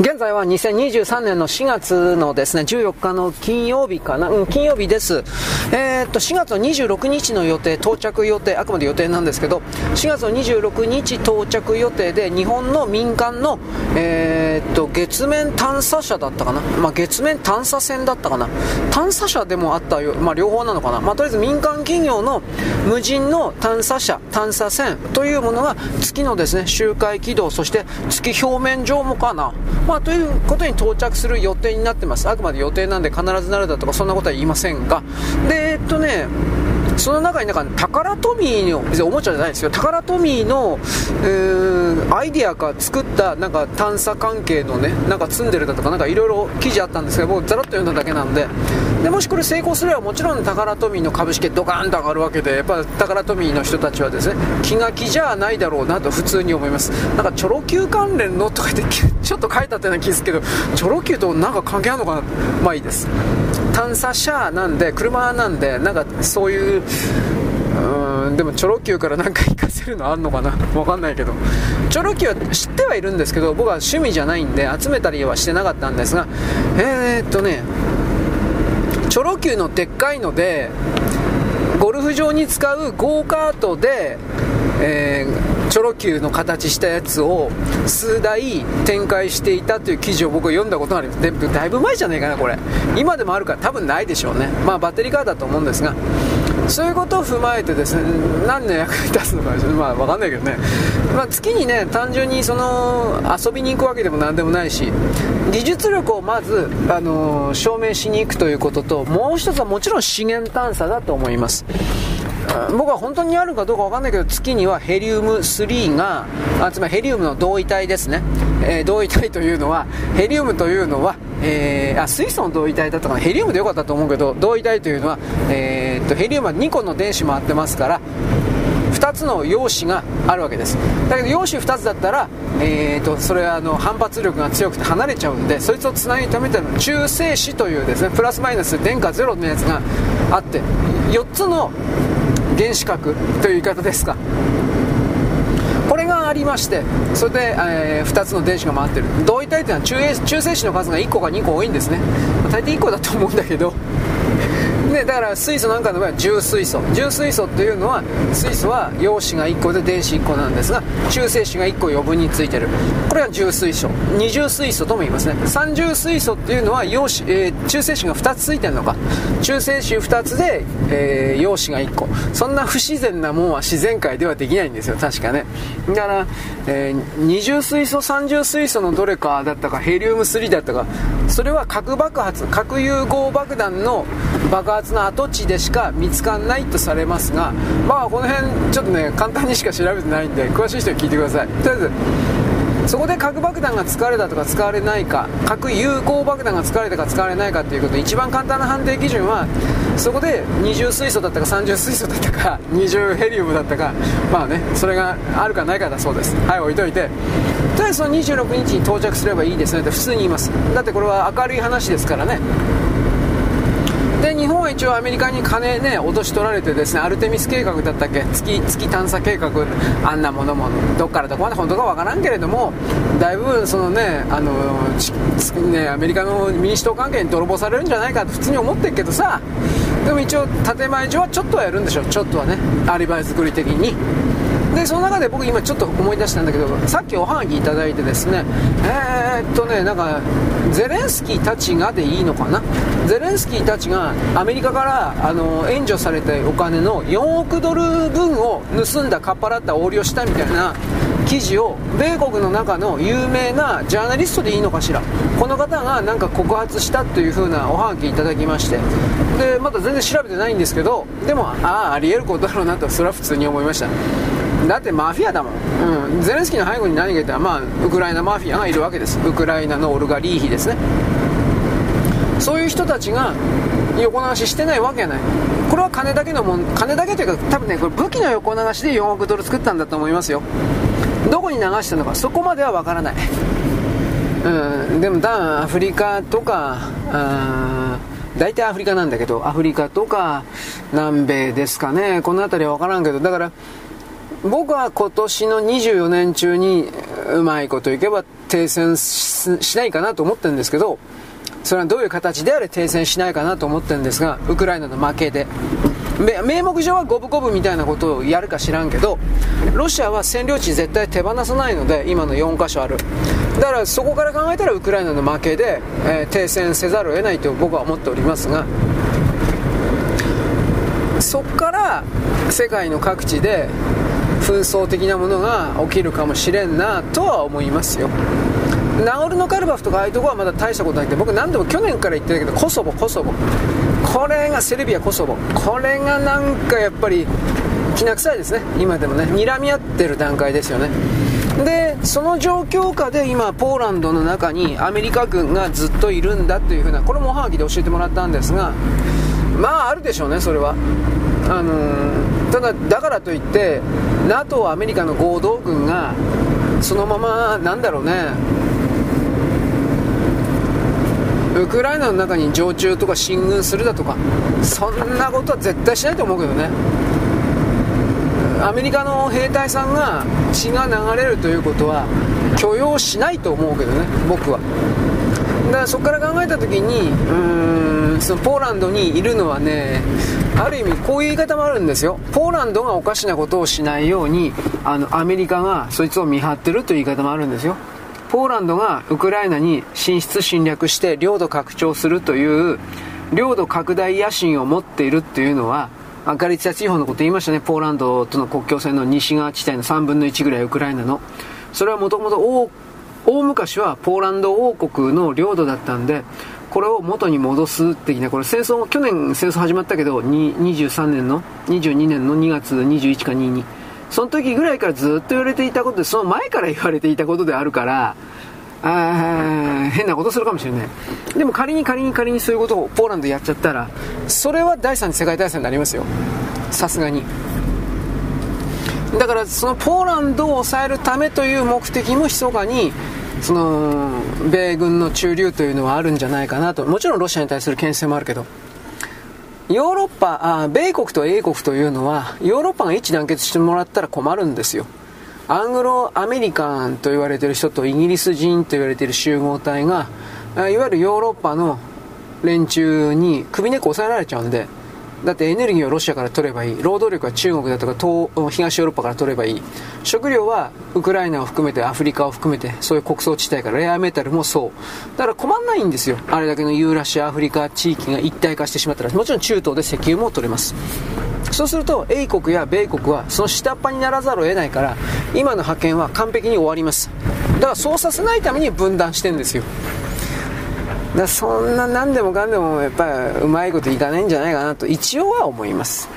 現在は2023年の4月のですね、14日の金曜日かな、うん、金曜日です。えー、っと、4月の26日の予定、到着予定、あくまで予定なんですけど、4月の26日到着予定で、日本の民間の、えー、っと、月面探査車だったかな、まあ、月面探査船だったかな、探査車でもあったよ、まあ、両方なのかな、まあ、とりあえず民間企業の無人の探査車、探査船というものが月のですね、周回軌道、そして月表面上もかな、まあ、ということに到着する予定になってます。あくまで予定なんで必ずなるだとかそんなことは言いませんが。で、えっとね、その中になんか、タカラトミーの、別におもちゃじゃないですよ、タカラトミーの、えー、アイディアか作った、なんか探査関係のね、なんか積んでるだとか、なんかいろいろ記事あったんですけど、僕、ざらっと読んだだけなんで、でもしこれ成功すれば、もちろんタカラトミーの株式ドカーンと上がるわけで、やっぱタカラトミーの人たちはですね、気が気じゃないだろうなと普通に思います。なんかチョロ Q 関連のとか言って、ちょっと書いてあったような気ですけど、チョロ Q となんか関係あるのかな、まあいいです。探査車なんで、車なんで、なんかそういう、うんでもチョロ Q からなんか活かせるのあんのかな？わかんないけど。チョロ Q は知ってはいるんですけど僕は趣味じゃないんで集めたりはしてなかったんですがえー、っとねチョロ Q のでっかいのでゴルフ場に使うゴーカートで、えー、チョロ Q の形したやつを数台展開していたという記事を僕は読んだことがありますでだいぶ前じゃねえかなこれ。今でもあるから多分ないでしょうね。まあバッテリーカーだと思うんですがそういうことを踏まえてですね何の役に立つのかまあ分かんないけどね、まあ、月にね単純にその遊びに行くわけでも何でもないし技術力をまず、あのー、証明しに行くということともう一つはもちろん資源探査だと思います。僕は本当にあるかどうか分かんないけど月にはヘリウム3があつまりヘリウムの同位体ですね、えー、同位体というのはヘリウムというのは、えー、あ水素の同位体だったかな。ヘリウムでよかったと思うけど同位体というのは、えー、っとヘリウムは2個の電子回ってますから2つの陽子があるわけです。だけど陽子2つだったら、えーと、それはあの反発力が強くて離れちゃうんでそいつをつなぎ止めての。中性子というですねプラスマイナス電荷ゼロのやつがあって4つの原子核という言い方ですか。これがありましてそれで、えー、2つの電子が回ってる。同位体というのは中中性子の数が1個か2個多いんですね。大抵1個だと思うんだけど。でだから水素なんかの場合は重水素。重水素っていうのは水素は陽子が1個で電子1個なんですが中性子が1個余分についてる。これは重水素。二重水素とも言いますね。三重水素っていうのは陽子、えー、中性子が2つついてるのか。中性子2つで、えー、陽子が1個。そんな不自然なもんは自然界ではできないんですよ。確かね。だから、えー、二重水素三重水素のどれかだったかヘリウム3だったかそれは核爆発核融合爆弾の爆発の跡地でしか見つかんないとされますがまあこの辺ちょっとね簡単にしか調べてないんで詳しい人に聞いてください。とりあえずそこで核爆弾が使われたとか使われないか核有効爆弾が使われたか使われないかっていうこと一番簡単な判定基準はそこで二重水素だったか三重水素だったか二重ヘリウムだったかまあねそれがあるかないかだそうです。はい置いといて。とりあえずその26日に到着すればいいですねって普通に言います。だってこれは明るい話ですからね。で日本は一応アメリカに金ね脅し取られてですねアルテミス計画だったっけ月月探査計画あんなものもどっからどこまで本当かわからんけれどもだいぶそのねあのねアメリカの民主党関係に泥棒されるんじゃないかと普通に思ってるけどさでも一応建前上はちょっとはやるんでしょちょっとはねアリバイ作り的に。でその中で僕今ちょっと思い出したんだけどさっきおはがきいただいてですねえー、っとねなんかゼレンスキーたちがでいいのかな？ゼレンスキーたちがアメリカからあの援助されたお金の4億ドル分を盗んだかっぱらった横領したみたいな記事を米国の中の有名なジャーナリストでいいのかしら？この方がなんか告発したという風なおはがきいただきまして。でまだ全然調べてないんですけどでもああありえることだろうなとそれは普通に思いました。だってマフィアだもん、うん、ゼレンスキーの背後に何がいたら、まあ、ウクライナマフィアがいるわけです。ウクライナのオルガリーヒですね。そういう人たちが横流ししてないわけがない。これは金だけのもん金だけというか多分ねこれ武器の横流しで4億ドル作ったんだと思いますよ。どこに流したのかそこまではわからない。うん。でもだアフリカとか大体アフリカなんだけどアフリカとか南米ですかね。この辺りは分からんけど。だから僕は今年の24年中にうまいこといけば停戦しないかなと思ってるんですけど、それはどういう形であれ停戦しないかなと思ってるんですが、ウクライナの負けで。名目上は五分五分みたいなことをやるか知らんけど、ロシアは占領地絶対手放さないので、今の4箇所ある。だからそこから考えたらウクライナの負けで、えー、停戦せざるを得ないと僕は思っておりますが、そこから世界の各地で紛争的なものが起きるかもしれんなとは思いますよ。ナゴルノカルバフとかああいうとこはまだ大したことないって僕何でも去年から言ってるけどコソボコソボ。これがセルビアコソボ。これがなんかやっぱりきな臭いですね。今でもね。睨み合ってる段階ですよね。でその状況下で今ポーランドの中にアメリカ軍がずっといるんだというふうなこれもおはがきで教えてもらったんですがまああるでしょうねそれは。あのー、ただだからといって NATO アメリカの合同軍がそのままなんだろうねウクライナの中に常駐とか進軍するだとかそんなことは絶対しないと思うけどね。アメリカの兵隊さんが血が流れるということは許容しないと思うけどね僕は。だからそこから考えた時にうーんそのポーランドにいるのはねある意味こういう言い方もあるんですよ。ポーランドがおかしなことをしないようにあのアメリカがそいつを見張ってるという言い方もあるんですよ。ポーランドがウクライナに進出侵略して領土拡張するという領土拡大野心を持っているっていうのはガリツィア地方のこと言いましたね。ポーランドとの国境線の西側地帯の3分の1ぐらいウクライナの。それはもともと大昔はポーランド王国の領土だったんでこれを元に戻す的なこれ戦争も去年戦争始まったけど23年の22年の2月21か22その時ぐらいからずっと言われていたことで、その前から言われていたことであるから、あ変なことするかもしれない。でも仮に仮に仮にそういうことをポーランドやっちゃったら、それは第三次世界大戦になりますよ。さすがに。だからそのポーランドを抑えるためという目的も密かに、その、米軍の駐留というのはあるんじゃないかなと。もちろんロシアに対する牽制もあるけど。ヨーロッパあ、米国と英国というのは、ヨーロッパが一致団結してもらったら困るんですよ。アングロアメリカンと言われている人とイギリス人と言われている集合体が、いわゆるヨーロッパの連中に首根っこ押さえられちゃうんで、だってエネルギーをロシアから取ればいい。労働力は中国だとか東東ヨーロッパから取ればいい。食料はウクライナを含めてアフリカを含めてそういう穀倉地帯からレアメタルもそう。だから困んないんですよ。あれだけのユーラシアアフリカ地域が一体化してしまったら。もちろん中東で石油も取れます。そうすると英国や米国はその下っ端にならざるを得ないから今の派遣は完璧に終わります。だからそうさせないために分断してんですよ。だそんな何でもかんでもやっぱりうまいこといかないんじゃないかなと一応は思います。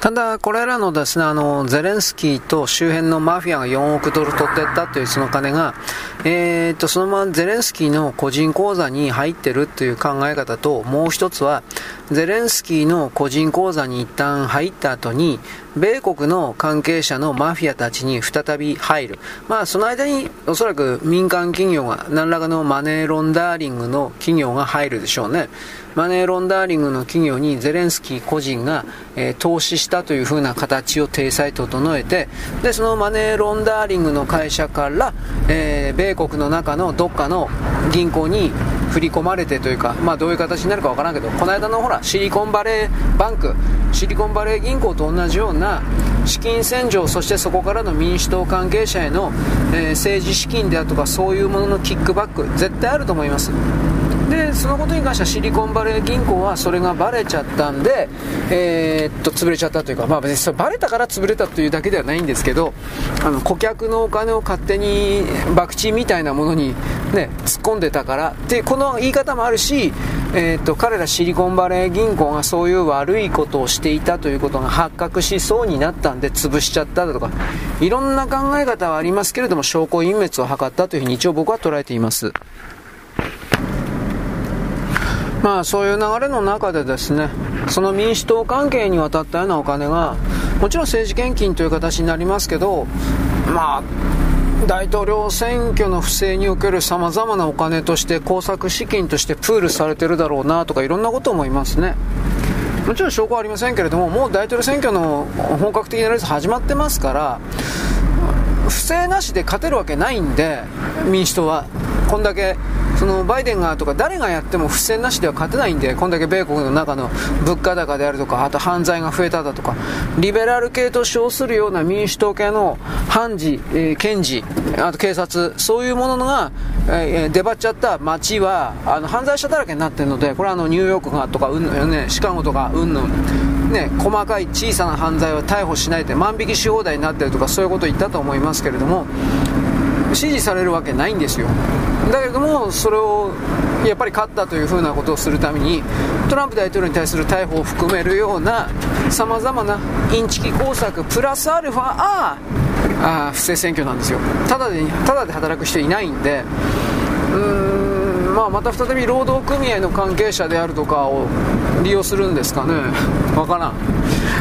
ただ、これらのですね、あの、ゼレンスキーと周辺のマフィアが4億ドル取ってったというその金が、えー、っと、そのままゼレンスキーの個人口座に入ってるという考え方と、もう一つは、ゼレンスキーの個人口座に一旦入った後に、米国の関係者のマフィアたちに再び入る。まあ、その間におそらく民間企業が、何らかのマネーロンダーリングの企業が入るでしょうね。マネーロンダーリングの企業にゼレンスキー個人が、えー、投資したというふうな形を体裁整えて、で、そのマネーロンダーリングの会社から、えー、米国の中のどっかの銀行に振り込まれてというか、まあどういう形になるかわからんけど、この間のほら、シリコンバレーバンク、シリコンバレー銀行と同じような資金洗浄、そしてそこからの民主党関係者への、えー、政治資金であるとかそういうもののキックバック、絶対あると思います。でそのことに関してはシリコンバレー銀行はそれがバレちゃったんで、えー、っと潰れちゃったというか、まあ、別にそれバレたから潰れたというだけではないんですけどあの顧客のお金を勝手に博打みたいなものに、ね、突っ込んでたからってこの言い方もあるし、えー、っと彼らシリコンバレー銀行がそういう悪いことをしていたということが発覚しそうになったんで潰しちゃっただとかいろんな考え方はありますけれども証拠隠滅を図ったというふうに一応僕は捉えています。まあそういう流れの中でですね、その民主党関係に渡ったようなお金が、もちろん政治献金という形になりますけど、まあ、大統領選挙の不正における様々なお金として工作資金としてプールされてるだろうなとかいろんなこと思いますね。もちろん証拠はありませんけれども、もう大統領選挙の本格的なレース始まってますから、不正なしで勝てるわけないんで民主党はこんだけそのバイデンがとか誰がやっても不正なしでは勝てないんでこんだけ米国の中の物価高であるとかあと犯罪が増えただとかリベラル系と称するような民主党系の判事、えー、検事あと警察そういうものが、えー、出張っちゃった街はあの犯罪者だらけになってるのでこれはあのニューヨークがとかうん、ね、シカゴとかうんぬんね、細かい小さな犯罪は逮捕しないで万引きし放題になってるとかそういうことを言ったと思いますけれども支持されるわけないんですよ。だけどもそれをやっぱり勝ったというふうなことをするためにトランプ大統領に対する逮捕を含めるようなさまざまなインチキ工作プラスアルファああ不正選挙なんですよ。ただでただで働く人いないんでうーんまあまた再び労働組合の関係者であるとかを利用するんですかね。わからん。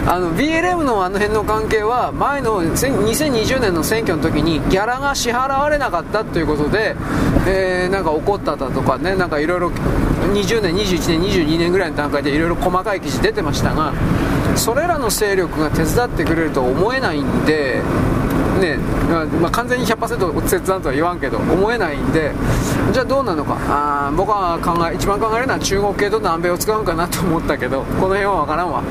あの BLM のあの辺の関係は前の2020年の選挙の時にギャラが支払われなかったということで、え、なんか怒っただとかねなんかいろいろ20年21年22年ぐらいの段階でいろいろ細かい記事出てましたがそれらの勢力が手伝ってくれるとは思えないんでねまあ、完全に100%切断とは言わんけど思えないんでじゃあどうなのか。あ僕は考え一番考えるのは中国系と南米を使うかなと思ったけどこの辺は分からんわ。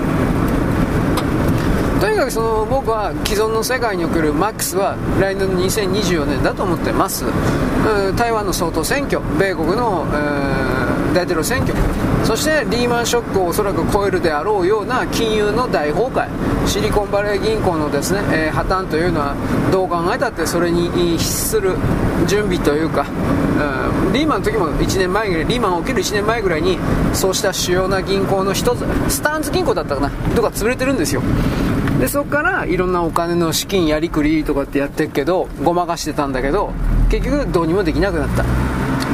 とにかくその僕は既存の世界におけるマックスは来年の2024年だと思ってます。台湾の総統選挙米国の、えー、大統領選挙。そしてリーマンショックをおそらく超えるであろうような金融の大崩壊。シリコンバレー銀行のですね、えー、破綻というのはどう考えたってそれに必する準備というか、うん、リーマンの時も1年前ぐらいリーマン起きる1年前ぐらいにそうした主要な銀行の一つスタンズ銀行だったかなとか潰れてるんですよ。でそこからいろんなお金の資金やりくりとかってやってるけどごまかしてたんだけど結局どうにもできなくなった。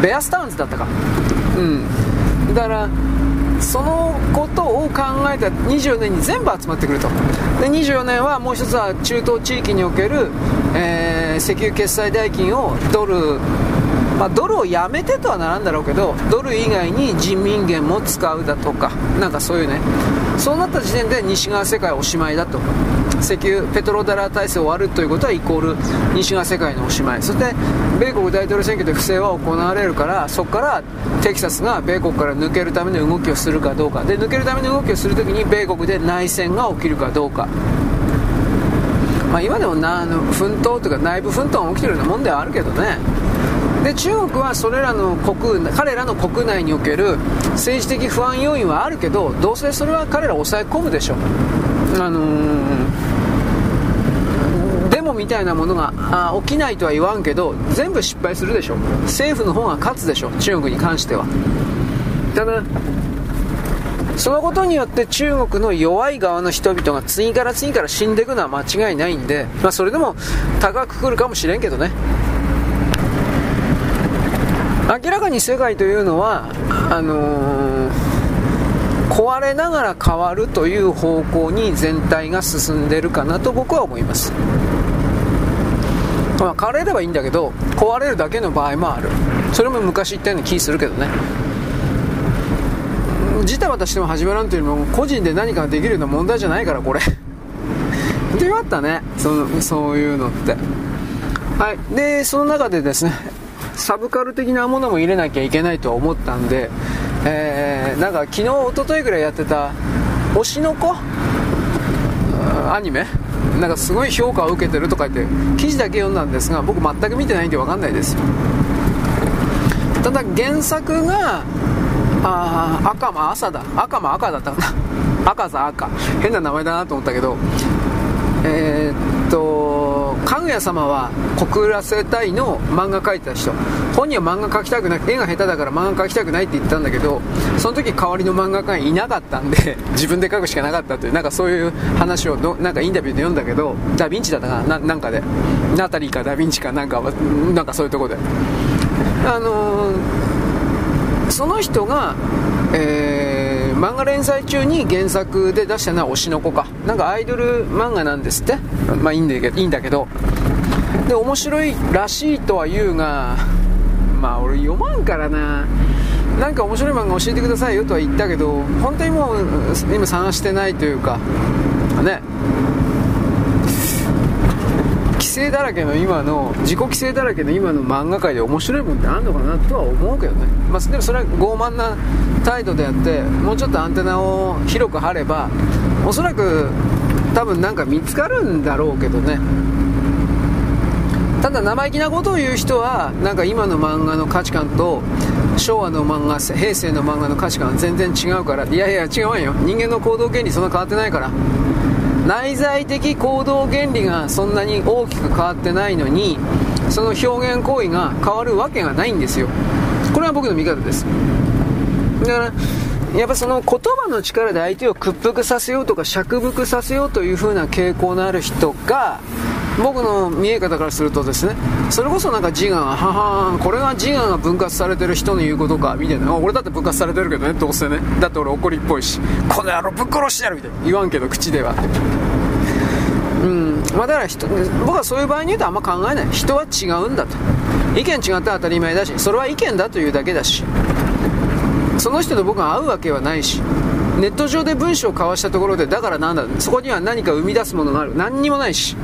ベアスタウンズだったか。うん。だからそのことを考えた24年に全部集まってくると。で24年はもう一つは中東地域における、えー、石油決済代金をドルまあ、ドルをやめてとはならんだろうけどドル以外に人民元も使うだとかなんかそういうね。そうなった時点で西側世界おしまいだと。石油ペトロダラー体制終わるということはイコール西側世界のおしまい。そして米国大統領選挙で不正は行われるからそこからテキサスが米国から抜けるための動きをするかどうか。で抜けるための動きをするときに米国で内戦が起きるかどうか。まあ、今でもなあの奮闘というか内部奮闘が起きてるようなもんではあるけどね。で中国はそれらの国彼らの国内における政治的不安要因はあるけどどうせそれは彼らを抑え込むでしょあのー、みたいなものがあ起きないとは言わんけど全部失敗するでしょ。政府の方が勝つでしょ中国に関しては。ただそのことによって中国の弱い側の人々が次から次から死んでいくのは間違いないんで、まあ、それでも高くくるかもしれんけどね。明らかに世界というのはあのー、壊れながら変わるという方向に全体が進んでるかなと僕は思います、まあ、変われればいいんだけど壊れるだけの場合もある。それも昔言ったような気するけどね。自体私でも始まらんというよりも個人で何かができるような問題じゃないからこれ。でよかったね。そのそういうのって。はい。でその中でですねサブカル的なものも入れなきゃいけないとは思ったんで、えー、なんか昨日、一昨日ぐらいやってた推しの子？アニメ？なんかすごい評価を受けてるとか言って記事だけ読んだんですが僕全く見てないんで分かんないです。よただ原作があ赤間朝だ。赤間赤だったかな。赤さ赤。変な名前だなと思ったけど。えー、っとかぐや様は小倉世帯の漫画描いた人。本人は漫画描きたくない絵が下手だから漫画描きたくないって言ったんだけどその時代わりの漫画家いなかったんで 自分で描くしかなかったというなんかそういう話をなんかインタビューで読んだけどダ・ヴィンチだったかななんかで。ナタリーかダ・ヴィンチかなんかなんかそういうとこで。あのー、その人がえー、漫画連載中に原作で出したのは推しの子か。なんかアイドル漫画なんですって。まあいいんだけど。いいんだけどで面白いらしいとは言うがまあ俺読まんからな。なんか面白い漫画教えてくださいよとは言ったけど本当にもう今探してないというか。ね。制だらけの今の自己規制だらけの今の漫画界で面白いもんってあんのかなとは思うけどね、まあ、でもそれは傲慢な態度であってもうちょっとアンテナを広く張ればおそらく多分なんか見つかるんだろうけどね。ただ生意気なことを言う人はなんか今の漫画の価値観と昭和の漫画平成の漫画の価値観は全然違うからいやいや違うわよ。人間の行動原理そんな変わってないから。内在的行動原理がそんなに大きく変わってないのにその表現行為が変わるわけがないんですよ。これは僕の見方です。だからやっぱその言葉の力で相手を屈服させようとか釈服させようという風な傾向のある人が僕の見え方からするとですねそれこそなんか自我がははこれが自我が分割されてる人の言うことかみたいな。俺だって分割されてるけどねどうせね。だって俺怒りっぽいし。この野郎ぶっ殺してやるみたいな。言わんけど口では。うん。まあ、だから人僕はそういう場合に言うとあんま考えない。人は違うんだと。意見違って当たり前だしそれは意見だというだけだし。その人と僕が会うわけはないし。ネット上で文章を交わしたところでだからなんだそこには何か生み出すものがある。何にもないし。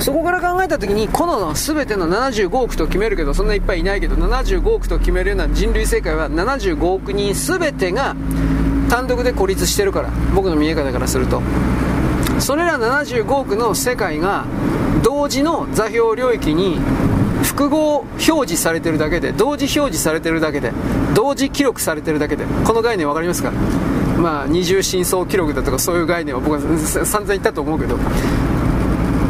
そこから考えた時にこの全ての75億と決めるけどそんないっぱいいないけど75億と決めるような人類世界は75億人全てが単独で孤立してるから僕の見え方からすると。それら75億の世界が同時の座標領域に複合表示されてるだけで同時表示されてるだけで同時記録されてるだけでこの概念分かりますか？まあ二重深層記録だとかそういう概念は僕は散々言ったと思うけど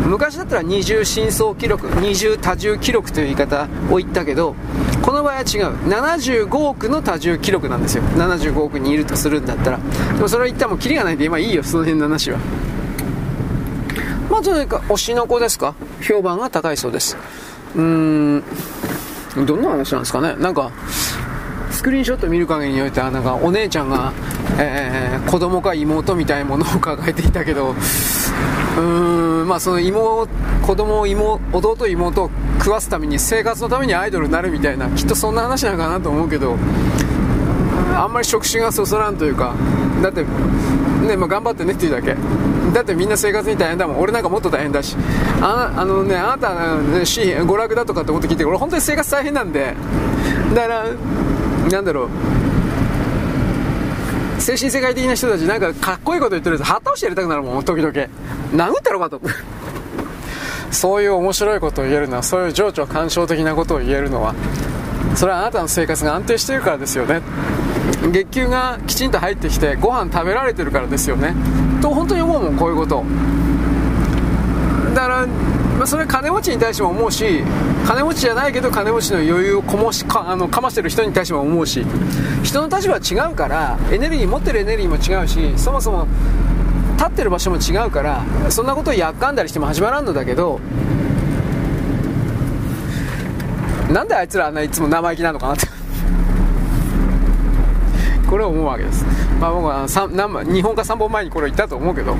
昔だったら二重深層記録二重多重記録という言い方を言ったけどこの場合は違う。75億の多重記録なんですよ。75億にいるとするんだったら。でもそれは言ったらもうキリがないんで今いいよその辺の話は。まあとにかく推しの子ですか？評判が高いそうです。うーんどんな話なんですかね？なんかスクリーンショット見る限りにおいてはなんかお姉ちゃんが、えー、子供か妹みたいなものを抱えていたけどうーんまあその妹子供妹弟妹を食わすために生活のためにアイドルになるみたいなきっとそんな話なのかなと思うけどあんまり触手がそそらんというかだってねまあ、頑張ってねっていうだけ。だってみんな生活に大変だもん。俺なんかもっと大変だし。ああのねあなた、ね、娯楽だとかってこと聞いて俺本当に生活大変なんで。だからなんだろう。精神世界的な人たちなんかかっこいいこと言ってるやつ旗をしてやりたくなるもん時々。殴ったろかと そういう面白いことを言えるのはそういう情緒干渉的なことを言えるのはそれはあなたの生活が安定しているからですよね。月給がきちんと入ってきてご飯食べられてるからですよね。と本当に思うもんこういうこと。だから、まあ、それは金持ちに対しても思うし金持ちじゃないけど金持ちの余裕をこもしかあのかましてる人に対しても思うし人の立場は違うからエネルギー持ってるエネルギーも違うしそもそも立ってる場所も違うからそんなことをやっかんだりしても始まらんのだけどなんであいつらあんないつも生意気なのかなって。これを思うわけです、まあ、僕は2本か3本前にこれ言ったと思うけど。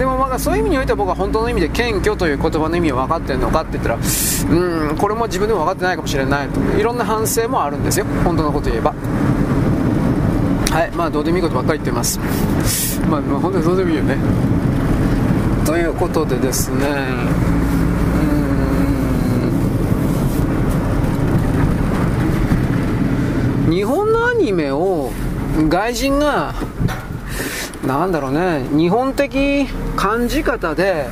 でもまあそういう意味においては僕は本当の意味で謙虚という言葉の意味を分かってるのかって言ったらうんこれも自分でも分かってないかもしれないと。いろんな反省もあるんですよ。本当のこと言えば。はい。まあどうでもいいことばっかり言ってます。まあ、まあ、本当にどうでもいいよね。ということでですね。うん。日本のアニメを外人がなんだろうね。日本的感じ方で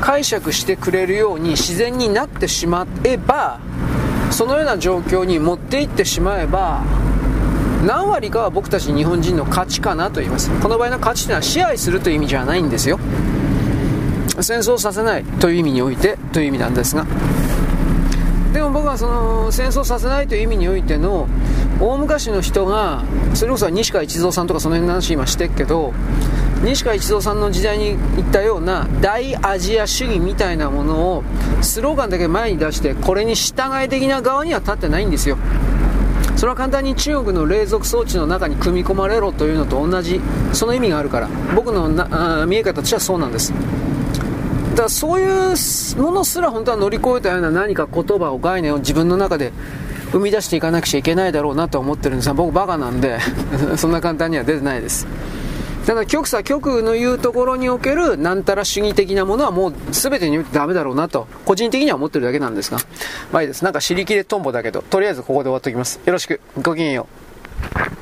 解釈してくれるように自然になってしまえばそのような状況に持っていってしまえば何割かは僕たち日本人の価値かなと言います。この場合の価値というのは支配するという意味じゃないんですよ。戦争させないという意味においてという意味なんですが。でも僕はその戦争させないという意味においての大昔の人がそれこそ西川一蔵さんとかその辺の話今してっけど西川一蔵さんの時代に言ったような大アジア主義みたいなものをスローガンだけ前に出してこれに従い的な側には立ってないんですよ。それは簡単に中国の冷蔵装置の中に組み込まれろというのと同じその意味があるから。僕のな見え方としてはそうなんです。だからそういうものすら本当は乗り越えたような何か言葉を概念を自分の中で生み出していかなくちゃいけないだろうなと思ってるんですが僕バカなんで そんな簡単には出てないですただ極左極の言うところにおけるなんたら主義的なものはもう全てにおいてダメだろうなと、個人的には思ってるだけなんですが。まあいいです。なんか尻切れトンボだけど、とりあえずここで終わっておきます。よろしく。ごきげんよう。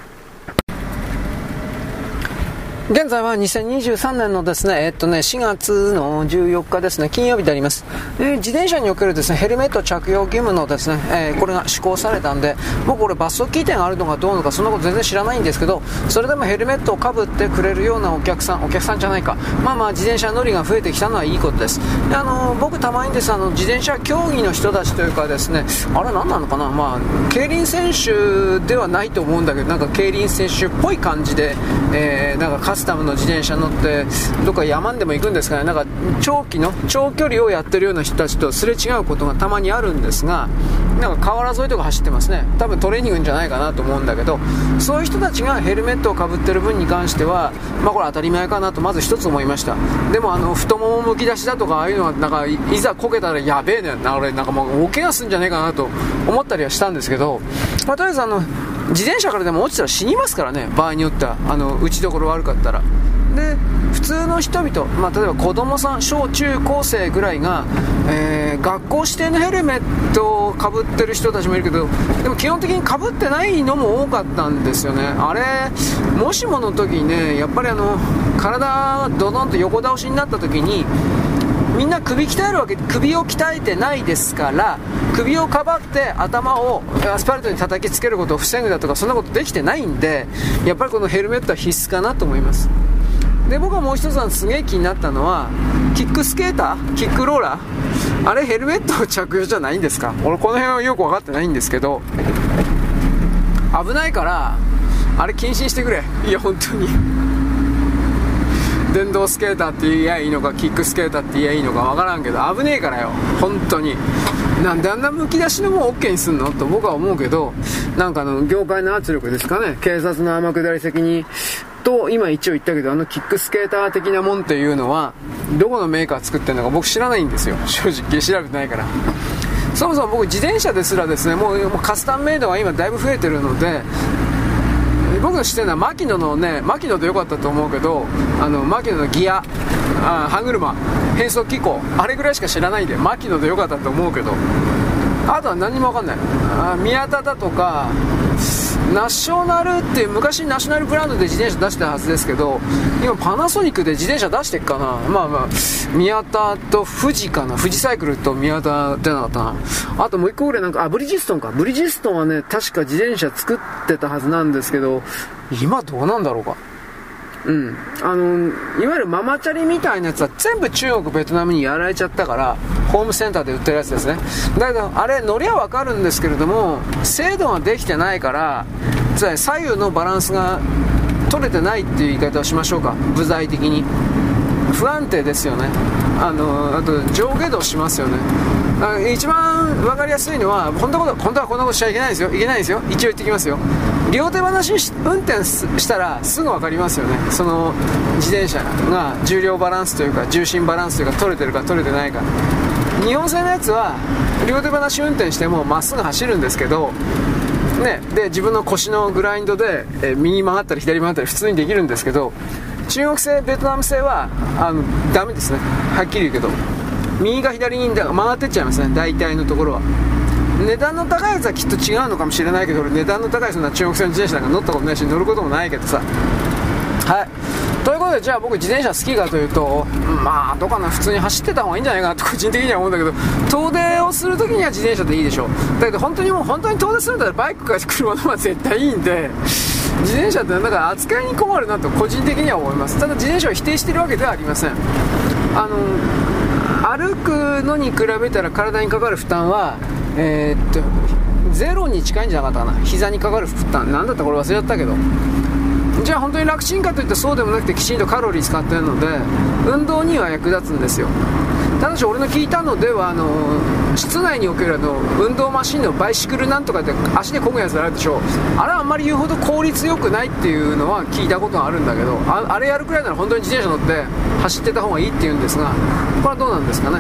現在は2023年のですね、えっとね、4月の14日ですね、金曜日であります。え自転車におけるですね、ヘルメット着用義務のですね、えー、これが施行されたんで、もうこれ罰則規定があるのかどうのか、そんなこと全然知らないんですけど、それでもヘルメットをかぶってくれるようなお客さん、お客さんじゃないか、まあまあ自転車乗りが増えてきたのはいいことです。であの僕たまにですあの自転車競技の人たちというかですね、あれ何なのかな、まあ、競輪選手ではないと思うんだけど、なんか競輪選手っぽい感じで、えー、なんかスタムの自転車乗ってどっか山んでも行くんですかね。なんか長期の長距離をやってるような人たちとすれ違うことがたまにあるんですがなんか河原沿いとか走ってますね。多分トレーニングじゃないかなと思うんだけどそういう人たちがヘルメットをかぶってる分に関してはまあこれ当たり前かなとまず一つ思いました。でもあの太ももむき出しだとかああいうのはなんかいざこけたらやべえねんな。俺なんかもう大怪我すんじゃねえかなと思ったりはしたんですけど、まあ、とりあえずあの自転車からでも落ちたら死にますからね。場合によっては。あの打ちどころ悪かったら。で普通の人々、まあ、例えば子供さん小中高生ぐらいが、えー、学校指定のヘルメットをかぶってる人たちもいるけどでも基本的にかぶってないのも多かったんですよね。あれもしもの時にねやっぱりあの体がドドンと横倒しになった時にみんな首鍛えるわけ首を鍛えてないですから首をかばって頭をアスファルトに叩きつけることを防ぐだとかそんなことできてないんでやっぱりこのヘルメットは必須かなと思います。で僕はもう一つはすげえ気になったのはキックスケーターキックローラー。あれヘルメット着用じゃないんですか？俺この辺はよく分かってないんですけど危ないからあれ謹慎してくれ。いや本当に。電動スケーターって言えばいいのかキックスケーターって言えばいいのか分からんけど危ねえからよ。本当に。なんであんなむき出しのもん OK にすんの？と僕は思うけどなんかの業界の圧力ですかね。警察の天下り責任と今一応言ったけどあのキックスケーター的なもんっていうのはどこのメーカー作ってるのか僕知らないんですよ。正直調べてないから。そもそも僕自転車ですらですねもうカスタムメイドが今だいぶ増えてるので僕の知ってるのは牧野のね牧野でよかったと思うけどあの牧野のギアあ歯車変速機構あれぐらいしか知らないんで牧野でよかったと思うけど。あとは何も分かんない。あ宮田だとかナショナルって昔ナショナルブランドで自転車出してたはずですけど今パナソニックで自転車出してっかな。まあまあ宮田と富士かな。富士サイクルと宮田出なかったな。あともう一個ぐらいなんかあブリヂストンか。ブリヂストンはね確か自転車作ってたはずなんですけど今どうなんだろうか。うん、あのいわゆるママチャリみたいなやつは全部中国ベトナムにやられちゃったからホームセンターで売ってるやつですね。だけどあれ乗りは分かるんですけれども精度ができてないからつまり左右のバランスが取れてないっていう言い方をしましょうか。部材的に。不安定ですよね。あのあと上下動しますよね。一番分かりやすいのは本当は本当はこんなことしちゃいけないですよ。いけないですよ。一応言ってきますよ。両手放し運転したらすぐ分かりますよね。その自転車が重量バランスというか重心バランスというか取れてるか取れてないか。日本製のやつは両手放し運転してもまっすぐ走るんですけどね、で自分の腰のグラインドで、え右曲がったり左曲がったり普通にできるんですけど中国製ベトナム製はあのダメですね。はっきり言うけど。右か左に曲がってっちゃいますね。大体のところは。値段の高いやつはきっと違うのかもしれないけど俺値段の高いそんな中国製の自転車なんか乗ったことないし乗ることもないけどさ。はい。ということでじゃあ僕自転車好きかというとまあどうかな普通に走ってた方がいいんじゃないかなと個人的には思うんだけど遠出をするときには自転車でいいでしょう。だけど本当にもう本当に遠出するんだったらバイクか車の方が絶対いいんで自転車ってなんか扱いに困るなと個人的には思います。ただ自転車を否定してるわけではありません。あの歩くのに比べたら体にかかる負担はえー、っとゼロに近いんじゃなかったかな。膝にかかる負担。何だったこれ忘れちゃったけど。じゃあ本当に楽ちんかといったらそうでもなくてきちんとカロリー使ってるので運動には役立つんですよ。ただし俺の聞いたのではあの室内におけるあの運動マシンのバイシクルなんとかって足で漕ぐやつあるでしょあれはあんまり言うほど効率よくないっていうのは聞いたことがあるんだけどああれやるくらいなら本当に自転車乗って走ってた方がいいっていうんですがこれはどうなんですかね？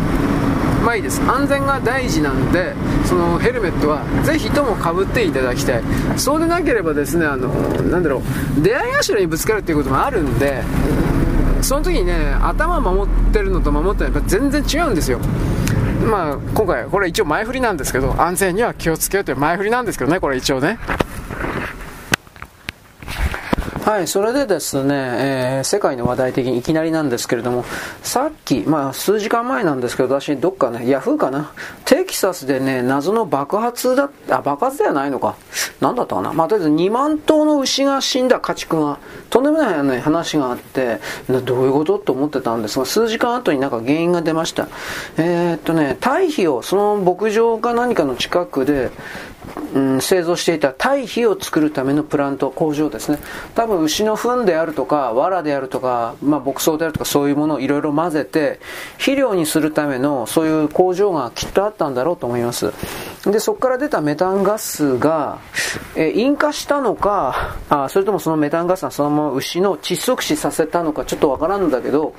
まあいいです。安全が大事なんでそのヘルメットはぜひともかぶっていただきたい。そうでなければですねあのなんだろう。出会い頭にぶつかるっていうこともあるんでその時にね頭守ってるのと守ってないのやっぱ全然違うんですよ。まあ今回これ一応前振りなんですけど安全には気をつけようという前振りなんですけどねこれ一応ね。はい、それでですね、えー、世界の話題的にいきなりなんですけれども、さっき、まあ数時間前なんですけど、私どっかね、ヤフーかな、テキサスでね、謎の爆発だ、あ、爆発ではないのか。なんだったかな。まあとりあえず2万頭の牛が死んだ家畜が、とんでもない、ね、話があって、どういうことと思ってたんですが、数時間後になんか原因が出ました。えー、っとね、堆肥を、その牧場か何かの近くで、うん、製造していた堆肥を作るためのプラント、工場ですね。多分牛の糞であるとか、藁であるとか、まあ、牧草であるとか、そういうものをいろいろ混ぜて、肥料にするための、そういう工場がきっとあったんだろうと思います。で、そこから出たメタンガスが、え引火したのかあ、それともそのメタンガスがそのまま牛の窒息死させたのか、ちょっとわからんだけど、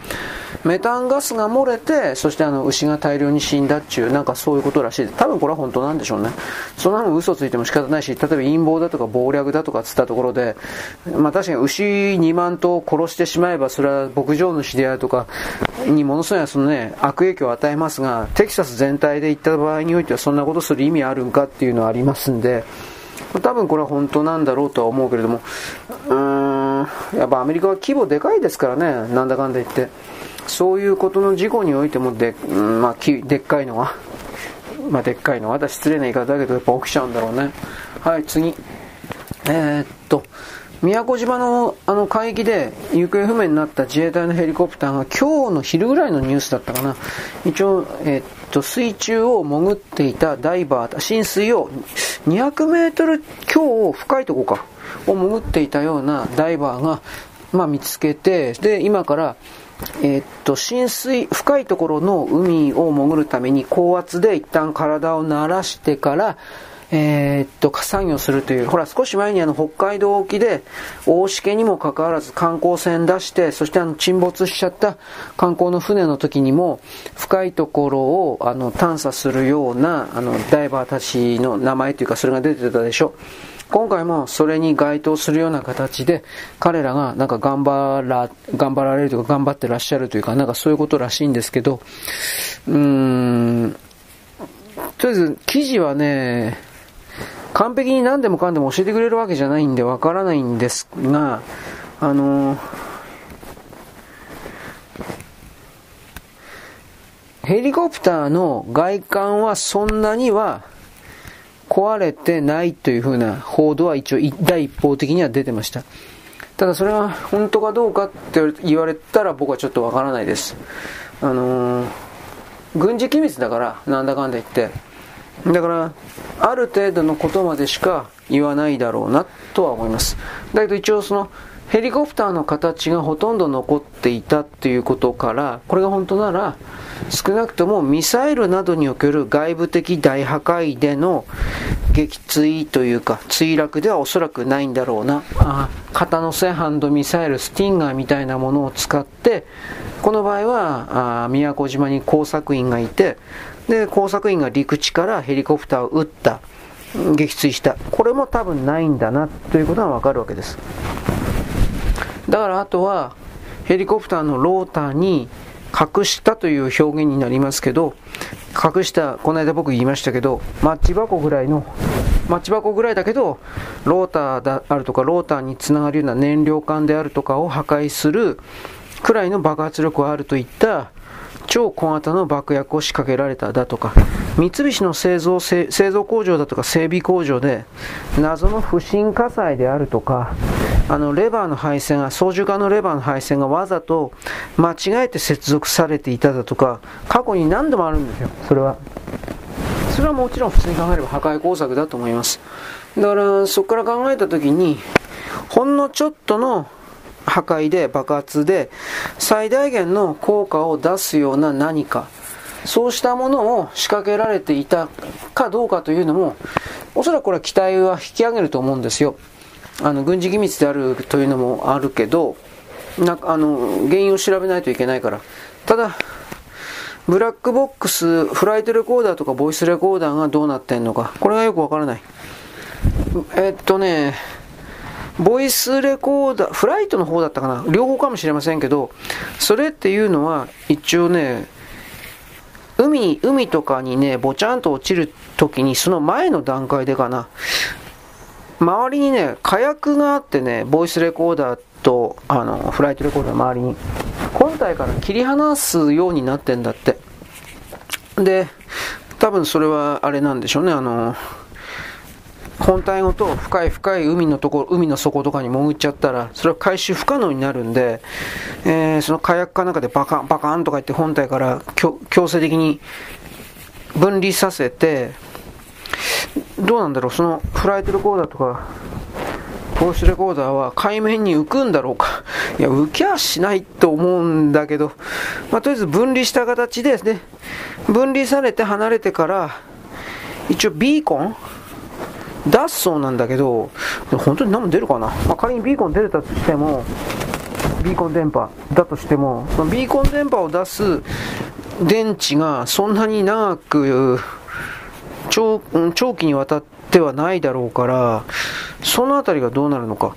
メタンガスが漏れて、そしてあの牛が大量に死んだっちゅう、なんかそういうことらしい。多分これは本当なんでしょうね。そんなの嘘ついても仕方ないし、例えば陰謀だとか謀略だとかっつったところで、まあ確かに牛2万頭殺してしまえば、それは牧場主であるとかにものすごいそのね、悪影響を与えますが、テキサス全体で行った場合においてはそんなことする意味あるんかっていうのはありますんで、多分これは本当なんだろうとは思うけれども、うーん、やっぱアメリカは規模でかいですからね、なんだかんだ言って。そういうことの事故においてもで、まあ、でっかいのは、まあ、でっかいのは、私失礼な言い方だけど、やっぱ起きちゃうんだろうね。はい、次。えー、っと、宮古島のあの海域で行方不明になった自衛隊のヘリコプターが今日の昼ぐらいのニュースだったかな。一応、えー、っと、水中を潜っていたダイバー、浸水を200メートル強深いとこか、を潜っていたようなダイバーが、まあ見つけて、で、今から、えー、っと、浸水、深いところの海を潜るために高圧で一旦体を慣らしてから、えー、っと、作業するという、ほら、少し前にあの、北海道沖で、大しけにもかかわらず観光船出して、そしてあの、沈没しちゃった観光の船の時にも、深いところを、あの、探査するような、あの、ダイバーたちの名前というか、それが出てたでしょ。今回もそれに該当するような形で、彼らがなんか頑張ら、頑張られるというか頑張ってらっしゃるというか、なんかそういうことらしいんですけど、うーん、とりあえず記事はね、完璧に何でもかんでも教えてくれるわけじゃないんでわからないんですが、あのヘリコプターの外観はそんなには壊れてないというふうな報道は一応第一方的には出てました。ただそれは本当かどうかって言われたら僕はちょっとわからないです。あのー、軍事機密だから、なんだかんだ言って。だから、ある程度のことまでしか言わないだろうなとは思います。だけど一応その、ヘリコプターの形がほとんど残っていたっていうことから、これが本当なら、少なくともミサイルなどにおける外部的大破壊での撃墜というか墜落ではおそらくないんだろうな。あ型のせハンドミサイル、スティンガーみたいなものを使って、この場合は、あ宮古島に工作員がいて、で、工作員が陸地からヘリコプターを撃った、撃墜した。これも多分ないんだなということがわかるわけです。だからあとはヘリコプターのローターに隠したという表現になりますけど隠したこの間僕言いましたけどマッチ箱ぐらいのマッチ箱ぐらいだけどローターであるとかローターにつながるような燃料管であるとかを破壊するくらいの爆発力があるといった超小型の爆薬を仕掛けられただとか三菱の製造製造工場だとか整備工場で謎の不審火災であるとかあのレバーの配線が操縦桿のレバーの配線がわざと間違えて接続されていただとか過去に何度もあるんですよ。それは。それはもちろん普通に考えれば破壊工作だと思います。だからそこから考えた時にほんのちょっとの破壊で爆発で最大限の効果を出すような何か。そうしたものを仕掛けられていたかどうかというのもおそらくこれは期待は引き上げると思うんですよあの軍事機密であるというのもあるけどなあの原因を調べないといけないからただブラックボックス、フライトレコーダーとかボイスレコーダーがどうなってんのか。これがよくわからない。えっとね、ボイスレコーダー、フライトの方だったかな両方かもしれませんけど、それっていうのは一応ね、海、海とかにね、ぼちゃんと落ちる時にその前の段階でかな、周りにね、火薬があってね、ボイスレコーダーと、あの、フライトレコーダー周りに、本体から切り離すようになってんだって。で、多分それはあれなんでしょうね、あの、本体ごと深い深い海のところ、海の底とかに潜っちゃったら、それは回収不可能になるんで、えー、その火薬かなんかでバカン、バカンとか言って本体から強制的に分離させて、どうなんだろう、そのフライトレコーダーとか、ボイスレコーダーは海面に浮くんだろうか。いや、浮きゃしないと思うんだけど、まあ、とりあえず分離した形でね、分離されて離れてから、一応ビーコン出すそうなんだけど、本当に何も出るかな、まあ、仮にビーコン出れたとしても、ビーコン電波だとしても、そのビーコン電波を出す電池がそんなに長く長長期にわたってはないだろうから、そのあたりがどうなるのか。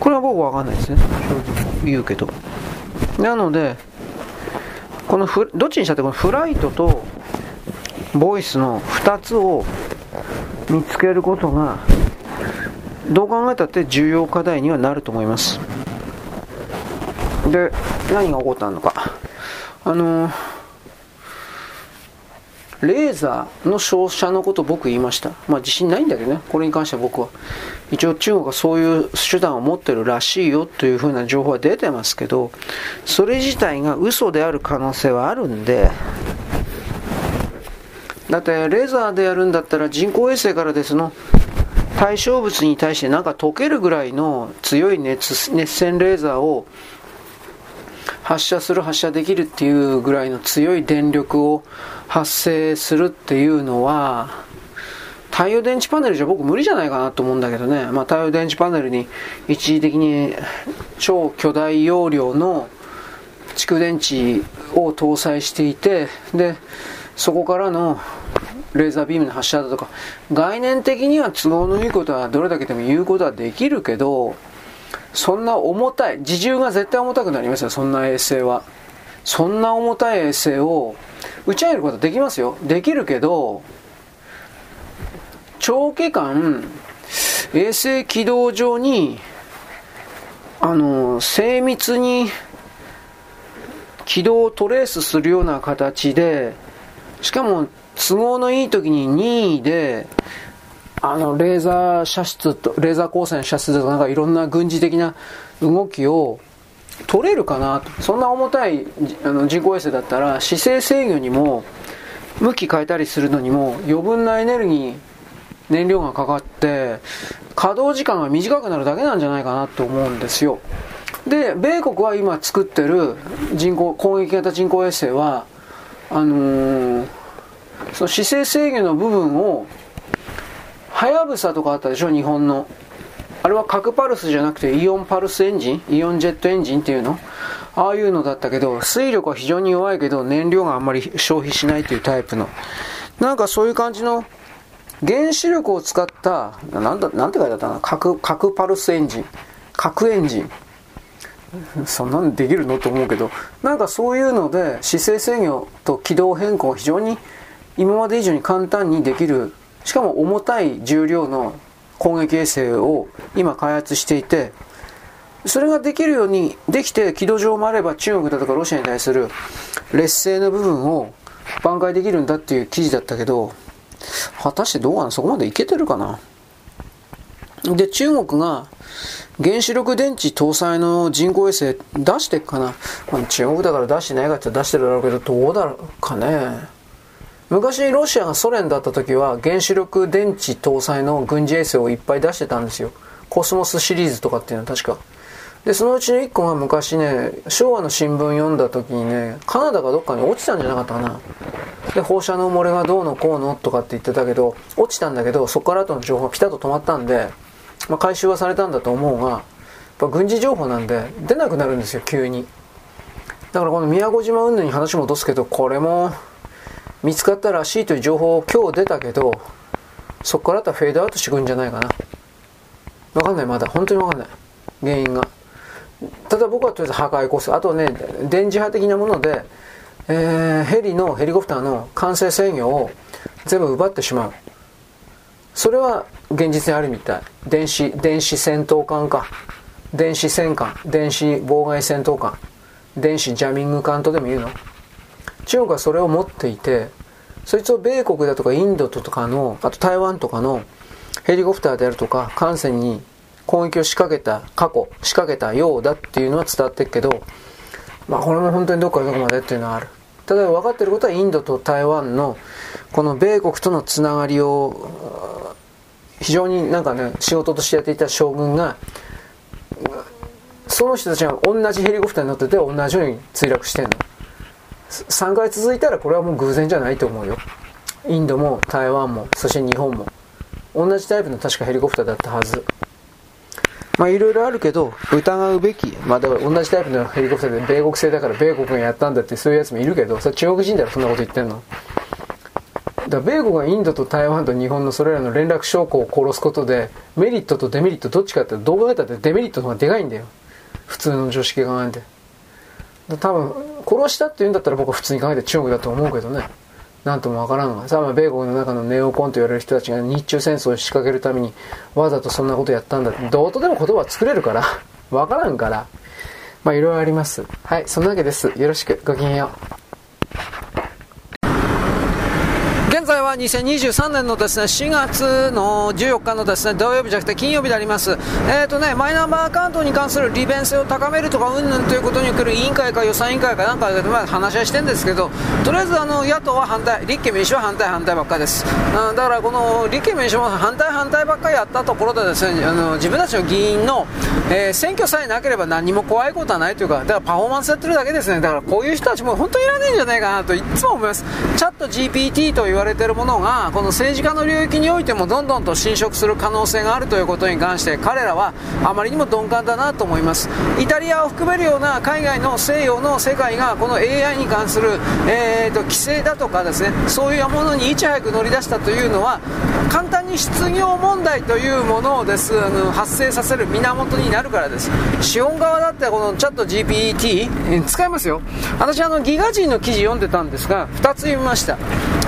これは僕わかんないですね。正直言うけど。なので、このフどっちにしたってこのフライトとボイスの2つを見つけることがどう考えたって重要課題にはなると思いますで何が起こったのかあのレーザーの照射のこと僕言いました。まあ自信ないんだけどね、これに関しては僕は。一応中国はそういう手段を持ってるらしいよというふうな情報は出てますけど、それ自体が嘘である可能性はあるんで、だってレーザーでやるんだったら人工衛星からですの。対象物に対してなんか溶けるぐらいの強い熱熱線レーザーを発射する発射できるっていうぐらいの強い電力を発生するっていうのは太陽電池パネルじゃ僕無理じゃないかなと思うんだけどね、まあ、太陽電池パネルに一時的に超巨大容量の蓄電池を搭載していてでそこからのレーザービームの発射だとか、概念的には都合のいいことはどれだけでも言うことはできるけど、そんな重たい、自重が絶対重たくなりますよ、そんな衛星は。そんな重たい衛星を打ち上げることはできますよ。できるけど、長期間、衛星軌道上に、あの、精密に軌道をトレースするような形で、しかも都合のいい時に任意で、あの、レーザー射出と、レーザー光線射出とか、なんかいろんな軍事的な動きを取れるかなと。そんな重たいあの人工衛星だったら、姿勢制御にも、向き変えたりするのにも、余分なエネルギー、燃料がかかって、稼働時間が短くなるだけなんじゃないかなと思うんですよ。で、米国は今作ってる人工、攻撃型人工衛星は、あのー、その姿勢制御の部分を、はやぶさとかあったでしょ、日本の。あれは核パルスじゃなくてイオンパルスエンジン？イオンジェットエンジンっていうの？ああいうのだったけど、水力は非常に弱いけど、燃料があんまり消費しないというタイプの。なんかそういう感じの原子力を使った、なんだ、なんて書いてあったかな？核、核パルスエンジン。核エンジン。そんなんできるの？と思うけど、なんかそういうので姿勢制御と軌道変更を非常に今まで以上に簡単にできる、しかも重たい重量の攻撃衛星を今開発していて、それができるようにできて軌道上もあれば中国だとかロシアに対する劣勢の部分を挽回できるんだっていう記事だったけど、果たしてどうかな？そこまでいけてるかな？で、中国が原子力電池搭載の人工衛星出してっかな、まあ、中国だから出してないかって出してるだろうけど、どうだろうかね。昔ロシアがソ連だった時は原子力電池搭載の軍事衛星をいっぱい出してたんですよ。コスモスシリーズとかっていうのは確か。で、そのうちの1個が昔ね、昭和の新聞読んだ時にね、カナダがどっかに落ちたんじゃなかったかな。で、放射能漏れがどうのこうのとかって言ってたけど、落ちたんだけど、そこから後の情報がピタッと止まったんで、まあ、回収はされたんだと思うが、軍事情報なんで出なくなるんですよ、急に。だからこの宮古島運動に話戻すけど、これも見つかったらしいという情報今日出たけど、そこからだったらフェードアウトしてくんじゃないかな。わかんない、まだ。本当にわかんない。原因が。ただ僕はとりあえず破壊コース。あとね、電磁波的なもので、えー、ヘリの、ヘリコプターの完成制御を全部奪ってしまう。それは現実にあるみたい。電子、電子戦闘艦か。電子戦艦、電子妨害戦闘艦、電子ジャミング艦とでも言うの？中国はそれを持っていて、そいつを米国だとかインドとかの、あと台湾とかのヘリコプターであるとか、艦船に攻撃を仕掛けた、過去、仕掛けたようだっていうのは伝わってるけど、まあこれも本当にどこからどこまでっていうのはある。ただ分かってることはインドと台湾のこの米国とのつながりを非常になんかね仕事としてやっていた将軍がその人たちが同じヘリコプターに乗ってて同じように墜落してんの。3回続いたらこれはもう偶然じゃないと思うよ。インドも台湾もそして日本も。同じタイプの確かヘリコプターだったはず。まあいろいろあるけど疑うべきまあだから同じタイプのヘリコプターで米国製だから米国がやったんだってそういうやつもいるけどそれ中国人だろそんなこと言ってんの。だ米国がインドと台湾と日本のそれらの連絡証拠を殺すことでメリットとデメリットどっちかって動画がってデメリットの方がでかいんだよ。普通の常識が考えて。多分殺したって言うんだったら僕は普通に考えて中国だと思うけどね。なんともわからんが。さあ米国の中のネオコンと言われる人たちが日中戦争を仕掛けるためにわざとそんなことやったんだって。どうとでも言葉作れるから。わからんから。まあいろいろあります。はいそんなわけです。よろしく。ごきげんよう。現在は2023年のですね4月の14日のですね土曜日じゃなくて金曜日であります、えーとね、マイナンバーアカウントに関する利便性を高めるとかうんぬんということにおける委員会か予算委員会かなんかで、まあ、話し合いしてるんですけどとりあえずあの野党は反対立憲民主は反対反対ばっかりです。うんだからこの立憲民主も反対反対ばっかりやったところでですねあの自分たちの議員の、えー、選挙さえなければ何も怖いことはないというかだからパフォーマンスやってるだけですね。だからこういう人たちも本当にいらねえんじゃないかなといつも思います。チャット GPT と言われてるものがこの政治家の領域においてもどんどんと侵食する可能性があるということに関して彼らはあまりにも鈍感だなと思います。イタリアを含めるような海外の西洋の世界がこの AI に関する、えーと、規制だとかですねそういうものにいち早く乗り出したというのは簡単に失業問題というものをですあの発生させる源になるからです。資本側だってこのチャット GPT 使いますよ。私あのギガ人の記事読んでたんですが2つ読みました。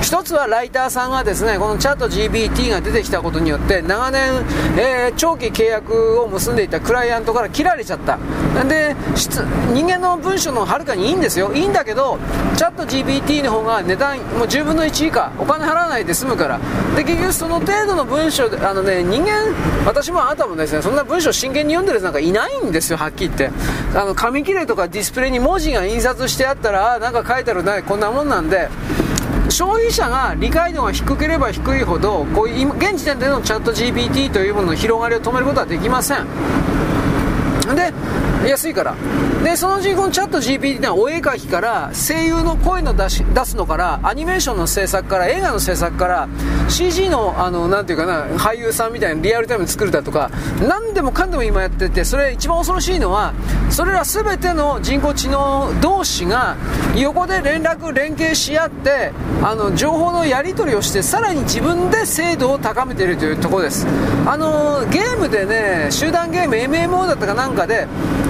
1つはライターさんがですねこのチャット GPT が出てきたことによって長年、えー、長期契約を結んでいたクライアントから切られちゃったで人間の文章のはるかにいいんですよ。いいんだけどチャット GPT の方が値段もう10分の1以下お金払わないで済むから。で結局その程度の文章であのね人間私もあなたもですねそんな文章真剣に読んでるやつなんかいないんですよ。はっきり言って。あの紙切れとかディスプレイに文字が印刷してあったらなんか書いてあるなこんなもんなんで。消費者が理解度が低ければ低いほどこういう現時点でのチャット GPT というものの広がりを止めることはできません。で安いから。でそのうちこのチャット GPT ってお絵描きから声優の声の出し出すのからアニメーションの制作から映画の制作から CG のあのなんていうかな俳優さんみたいにリアルタイムに作るだとか何でもかんでも今やっててそれ一番恐ろしいのはそれら全ての人工知能同士が横で連絡連携し合ってあの情報のやり取りをしてさらに自分で精度を高めているというところです。あのゲームでね集団ゲーム MMO だったかなんかで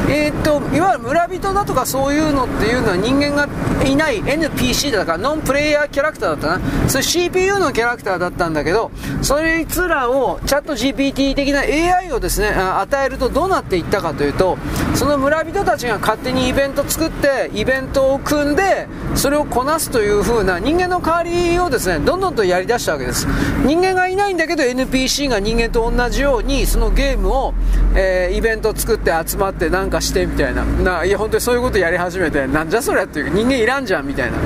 えー、っといわゆる村人だとかそういうのっていうのは人間がいない NPC だからノンプレイヤーキャラクターだったな。それ CPU のキャラクターだったんだけどそれいつらをチャット GPT 的な AI をですね与えるとどうなっていったかというとその村人たちが勝手にイベント作ってイベントを組んでそれをこなすという風な人間の代わりをですねどんどんとやりだしたわけです。人間がいないんだけど NPC が人間と同じようにそのゲームを、えー、イベント作って集まってなんかしてみたいな。ないや本当にそういうことやり始めてなんじゃそりゃっていう人間いらんじゃんみたいな。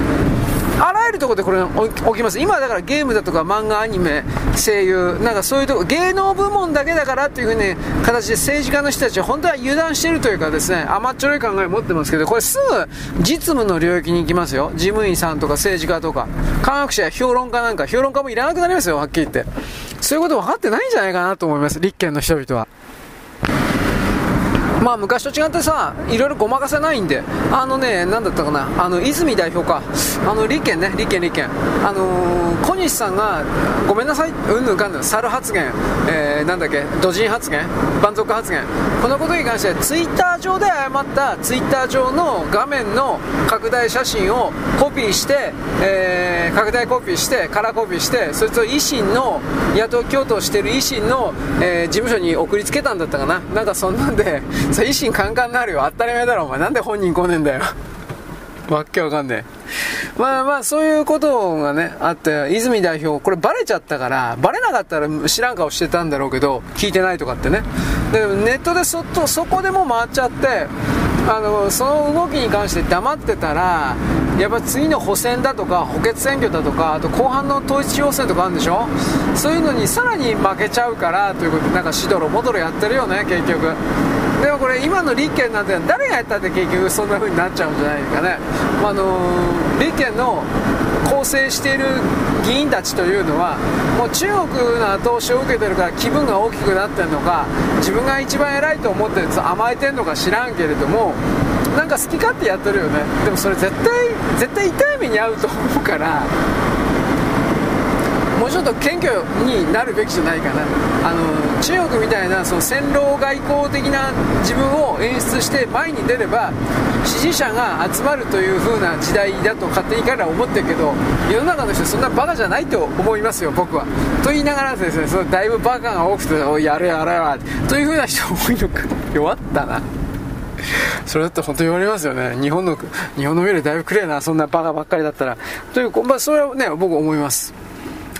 あらゆるところでこれ起きます。今だからゲームだとか漫画アニメ声優なんかそういうとこ芸能部門だけだからっていうふうに形で政治家の人たちは本当は油断してるというかですね甘っちょろい考えを持ってますけどこれすぐ実務の領域に行きますよ。事務員さんとか政治家とか科学者や評論家なんか評論家もいらなくなりますよはっきり言って。そういうこと分かってないんじゃないかなと思います立憲の人々は。まあ昔と違ってさ、いろいろごまかせないんで、あのね、なんだったかな、あの泉代表か、あの立憲ね、立憲、立憲、あのー、小西さんが、ごめんなさい、うんぬんかんぬん、猿発言、えー、なんだっけ、土人発言、蛮族発言、このことに関して、ツイッター上で誤ったツイッター上の画面の拡大写真をコピーして、えー、拡大コピーして、カラーコピーして、そいつを維新の、野党共闘してる維新の、えー、事務所に送りつけたんだったかな、なんかそんなんで、さ維新カンカンになるよ、当たり前だろ、お前、なんで本人来ねえんだよ。わっけわかんねえ。まあまあ、そういうことがね、あって、泉代表、これバレちゃったから、バレなかったら知らん顔してたんだろうけど、聞いてないとかってね。で、ネットでそっと、そこでも回っちゃって、あの、その動きに関して黙ってたら、やっぱ次の補選だとか補欠選挙だとかあと後半の統一地方選とかあるんでしょ？そういうのにさらに負けちゃうからということでなんかしどろもどろやってるよね結局でもこれ今の立憲なんて誰がやったって結局そんな風になっちゃうんじゃないですかね、まあ、あの立憲の構成している議員たちというのはもう中国の後押しを受けてるから気分が大きくなってるのか自分が一番偉いと思ってるや甘えてるのか知らんけれどもなんか好き勝手やってるよね。でもそれ絶対絶対痛い目に遭うと思うからもうちょっと謙虚になるべきじゃないかな。あの中国みたいなその戦狼外交的な自分を演出して前に出れば支持者が集まるという風な時代だと勝手に彼らは思ってるけど世の中の人そんなバカじゃないと思いますよ僕はと言いながらですねそのだいぶバカが多くておいやれやれやという風な人多いのか 弱ったなそれだって本当に言われますよね。日本の、日本の未来だいぶクレーな、そんなバカばっかりだったら。という、まあ、それはね、僕思います。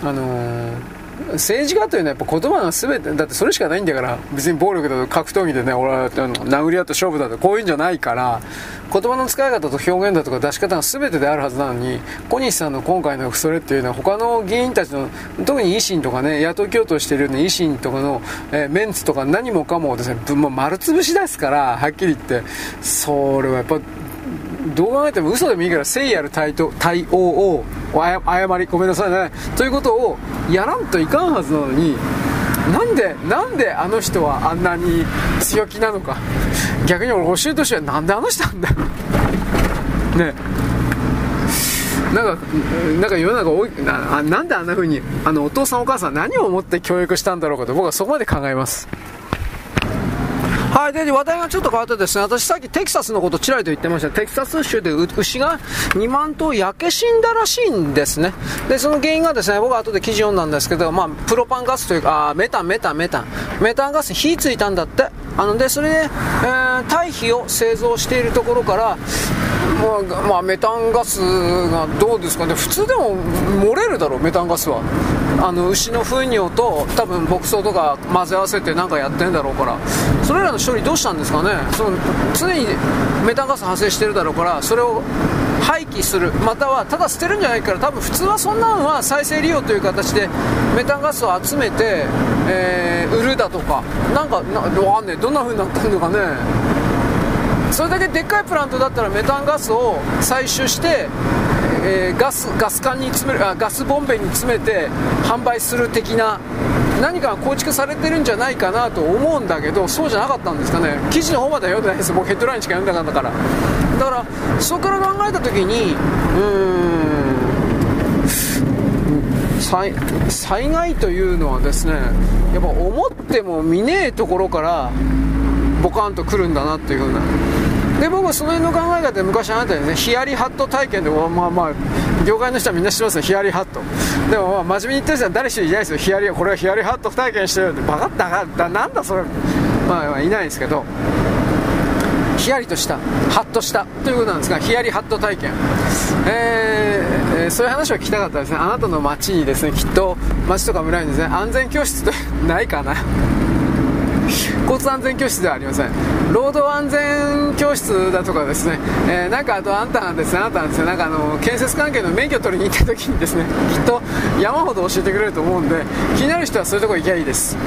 あのー政治家というのはやっぱ言葉が全てだってそれしかないんだから別に暴力だと格闘技でね俺は殴り合って勝負だとこういうんじゃないから言葉の使い方と表現だとか出し方が全てであるはずなのに小西さんの今回のそれっていうのは他の議員たちの特に維新とかね野党共闘しているような維新とかの、えー、メンツとか何もかもですね、まあ、丸潰しですからはっきり言って。それはやっぱどう考えても嘘でもいいから誠意ある対対応を誤りごめんなさいね。ということをやらんといかんはずなのになんでなんであの人はあんなに強気なのか。逆に俺教えとしてはなんであの人なんだよねなんか、なんか世の中多いな、なんであんな風に、あの、お父さんお母さん何を思って教育したんだろうかと僕はそこまで考えます。はい、で、話題がちょっと変わってですね、私さっきテキサスのことちらりと言ってました。テキサス州で牛が2万頭焼け死んだらしいんですね。で、その原因がですね、僕は後で記事読んだんですけど、まあ、プロパンガスというか、あメタン、メタン、メタン。メタンガスに火ついたんだって。あの、で、それで、えー、堆肥を製造しているところから、まあ、まあ、メタンガスがどうですかね、普通でも漏れるだろう、メタンガスは。あの牛の糞尿と多分牧草とか混ぜ合わせて何かやってんだろうから。それらの処理どうしたんですかね。その常にメタンガス発生してるだろうからそれを廃棄するまたはただ捨てるんじゃないから多分普通はそんなのは再生利用という形でメタンガスを集めて、えー、売るだとかなんかなわかんねえどんな風になってるのかね。それだけでっかいプラントだったらメタンガスを採取してえー、ガスガス管に詰めるあガスボンベに詰めて販売する的な何かが構築されてるんじゃないかなと思うんだけどそうじゃなかったんですかね。記事の方までは読んでないです。僕ヘッドラインしか読んだかったから。だからそこから考えた時にうん災災害というのはですねやっぱ思っても見ねえところからボカンと来るんだなっていう風な。で僕はその辺の考え方で昔あなたにねヒヤリハット体験でまあまあ業界の人はみんな知ってますよヒヤリハット。でもまあ真面目に言ってる人は誰一人いないですよ。ヒヤリこれはヒヤリハット体験してるってバカったなんだそれ。まあ、まあ、いないですけど。ヒヤリとしたハッとしたということなんですがヒヤリハット体験。えー、そういう話を聞きたかったですね。あなたの街にですねきっと街とか村にですね安全教室ってないかな。交通安全教室ではありません。労働安全教室だとかですね、えー、なんかあとあんたなんですね。あなたなんですね。なんかあの建設関係の免許取りに行った時にですねきっと山ほど教えてくれると思うんで気になる人はそういうとこ行きゃいいです。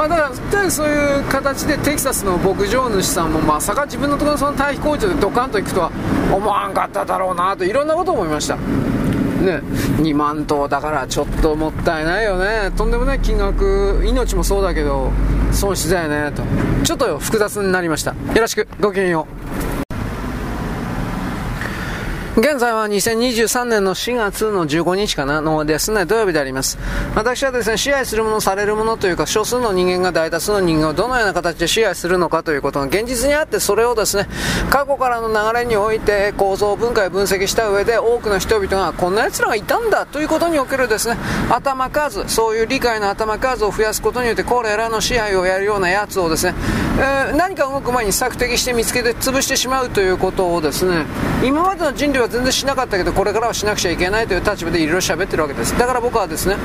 まあ、だからそういう形でテキサスの牧場主さんもまさか自分のところのその堆肥工場でドカンと行くとは思わんかっただろうなといろんなことを思いましたね、2万頭だからちょっともったいないよね。とんでもない金額、命もそうだけど、損失だよね、と。ちょっと複雑になりました。よろしく、ごきげんよう。現在は2023年の4月の15日かなのですね、土曜日であります。私はですね、支配するもの、されるものというか、少数の人間が大多数の人間をどのような形で支配するのかということが現実にあって、それをですね、過去からの流れにおいて構造分解分析した上で、多くの人々がこんな奴らがいたんだということにおけるですね、頭数、そういう理解の頭数を増やすことによって、これらの支配をやるようなやつをですね、え、何か動く前に索敵して見つけて潰してしまうということをですね、今までの人類は全然しなかったけどこれからはしなくちゃいけないという立場でいろいろ喋ってるわけです。だから僕はですね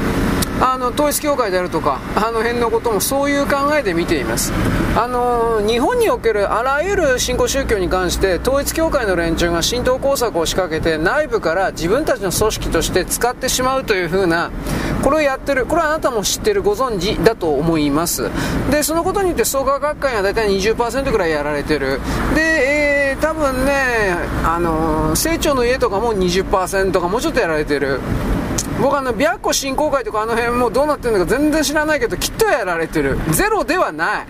あの統一教会であるとかあの辺のこともそういう考えで見ています。あの日本におけるあらゆる新興宗教に関して統一教会の連中が浸透工作を仕掛けて内部から自分たちの組織として使ってしまうというふうなこれをやってるこれはあなたも知ってるご存知だと思います。でそのことによって創価学会が大体20%ぐらいやられてる。で、えー、多分ねあの清張の家とかも20%とかもうちょっとやられてる。僕あの白虎振興会とかあの辺もどうなってるのか全然知らないけどきっとやられてる。ゼロではない。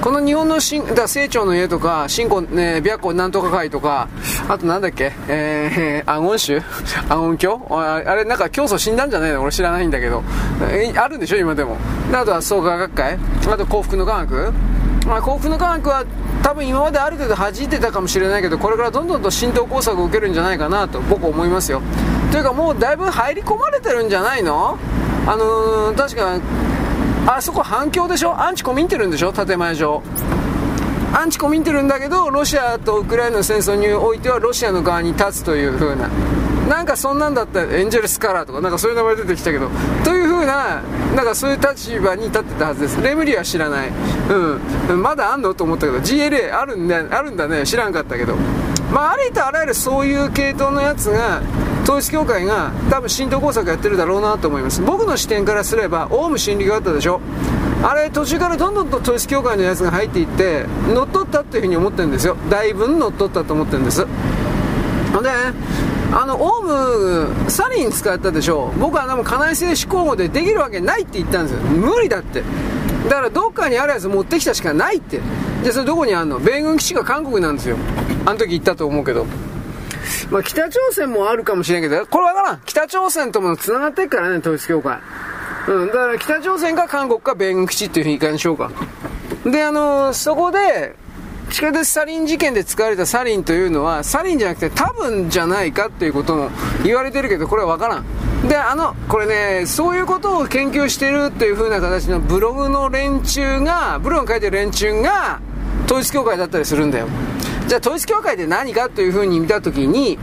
この日本の新だ清張の家とか新興、ね、白虎なんとか会とかあとなんだっけ？えー、アゴン州アゴン教あれなんか教祖死んだんじゃないの？俺知らないんだけど。えあるんでしょ？今でも。あとは創価学会。あと幸福の科学。まあ、幸福の科学は多分今まである程度弾いてたかもしれないけどこれからどんどんと浸透工作を受けるんじゃないかなと僕思いますよ。というかもうだいぶ入り込まれてるんじゃないの？あのー、確かあそこ反響でしょ？アンチコミンテルんでしょ？建前上。アンチコミンテルんだけどロシアとウクライナの戦争においてはロシアの側に立つという風な。なんかそんなんだったらエンジェルスカラーとかなんかそういう名前出てきたけど。という風ななんかそういう立場に立ってたはずです。レムリは知らない。うん。まだあんの？と思ったけど。GLA あるんだあるんだね。知らんかったけど。まあありとあらゆるそういう系統のやつが統一教会が多分浸透工作やってるだろうなと思います。僕の視点からすればオウム真理があったでしょ。あれ途中からどんどんと統一教会のやつが入っていって乗っ取ったっていうふうに思ってるんですよ。だいぶ乗っ取ったと思ってるんです。であのオウムサリン使ったでしょ。僕はでも家内製紙工房でできるわけないって言ったんですよ。無理だって。だからどっかにあるやつ持ってきたしかないって。じゃあそれどこにあんの？米軍基地が韓国なんですよ。あの時言ったと思うけど。まあ、北朝鮮もあるかもしれんけど、これわからん。北朝鮮とも繋がってっからね、統一教会。うん、だから北朝鮮か韓国か米軍基地っていうふうにいかにしようか。で、あのー、そこで、地下鉄サリン事件で使われたサリンというのは、サリンじゃなくて多分じゃないかっていうことも言われてるけど、これはわからん。で、あの、これね、そういうことを研究してるっていう風な形のブログの連中が、ブログに書いてる連中が、統一教会だったりするんだよ。じゃあ統一教会で何かというふうに見たときに、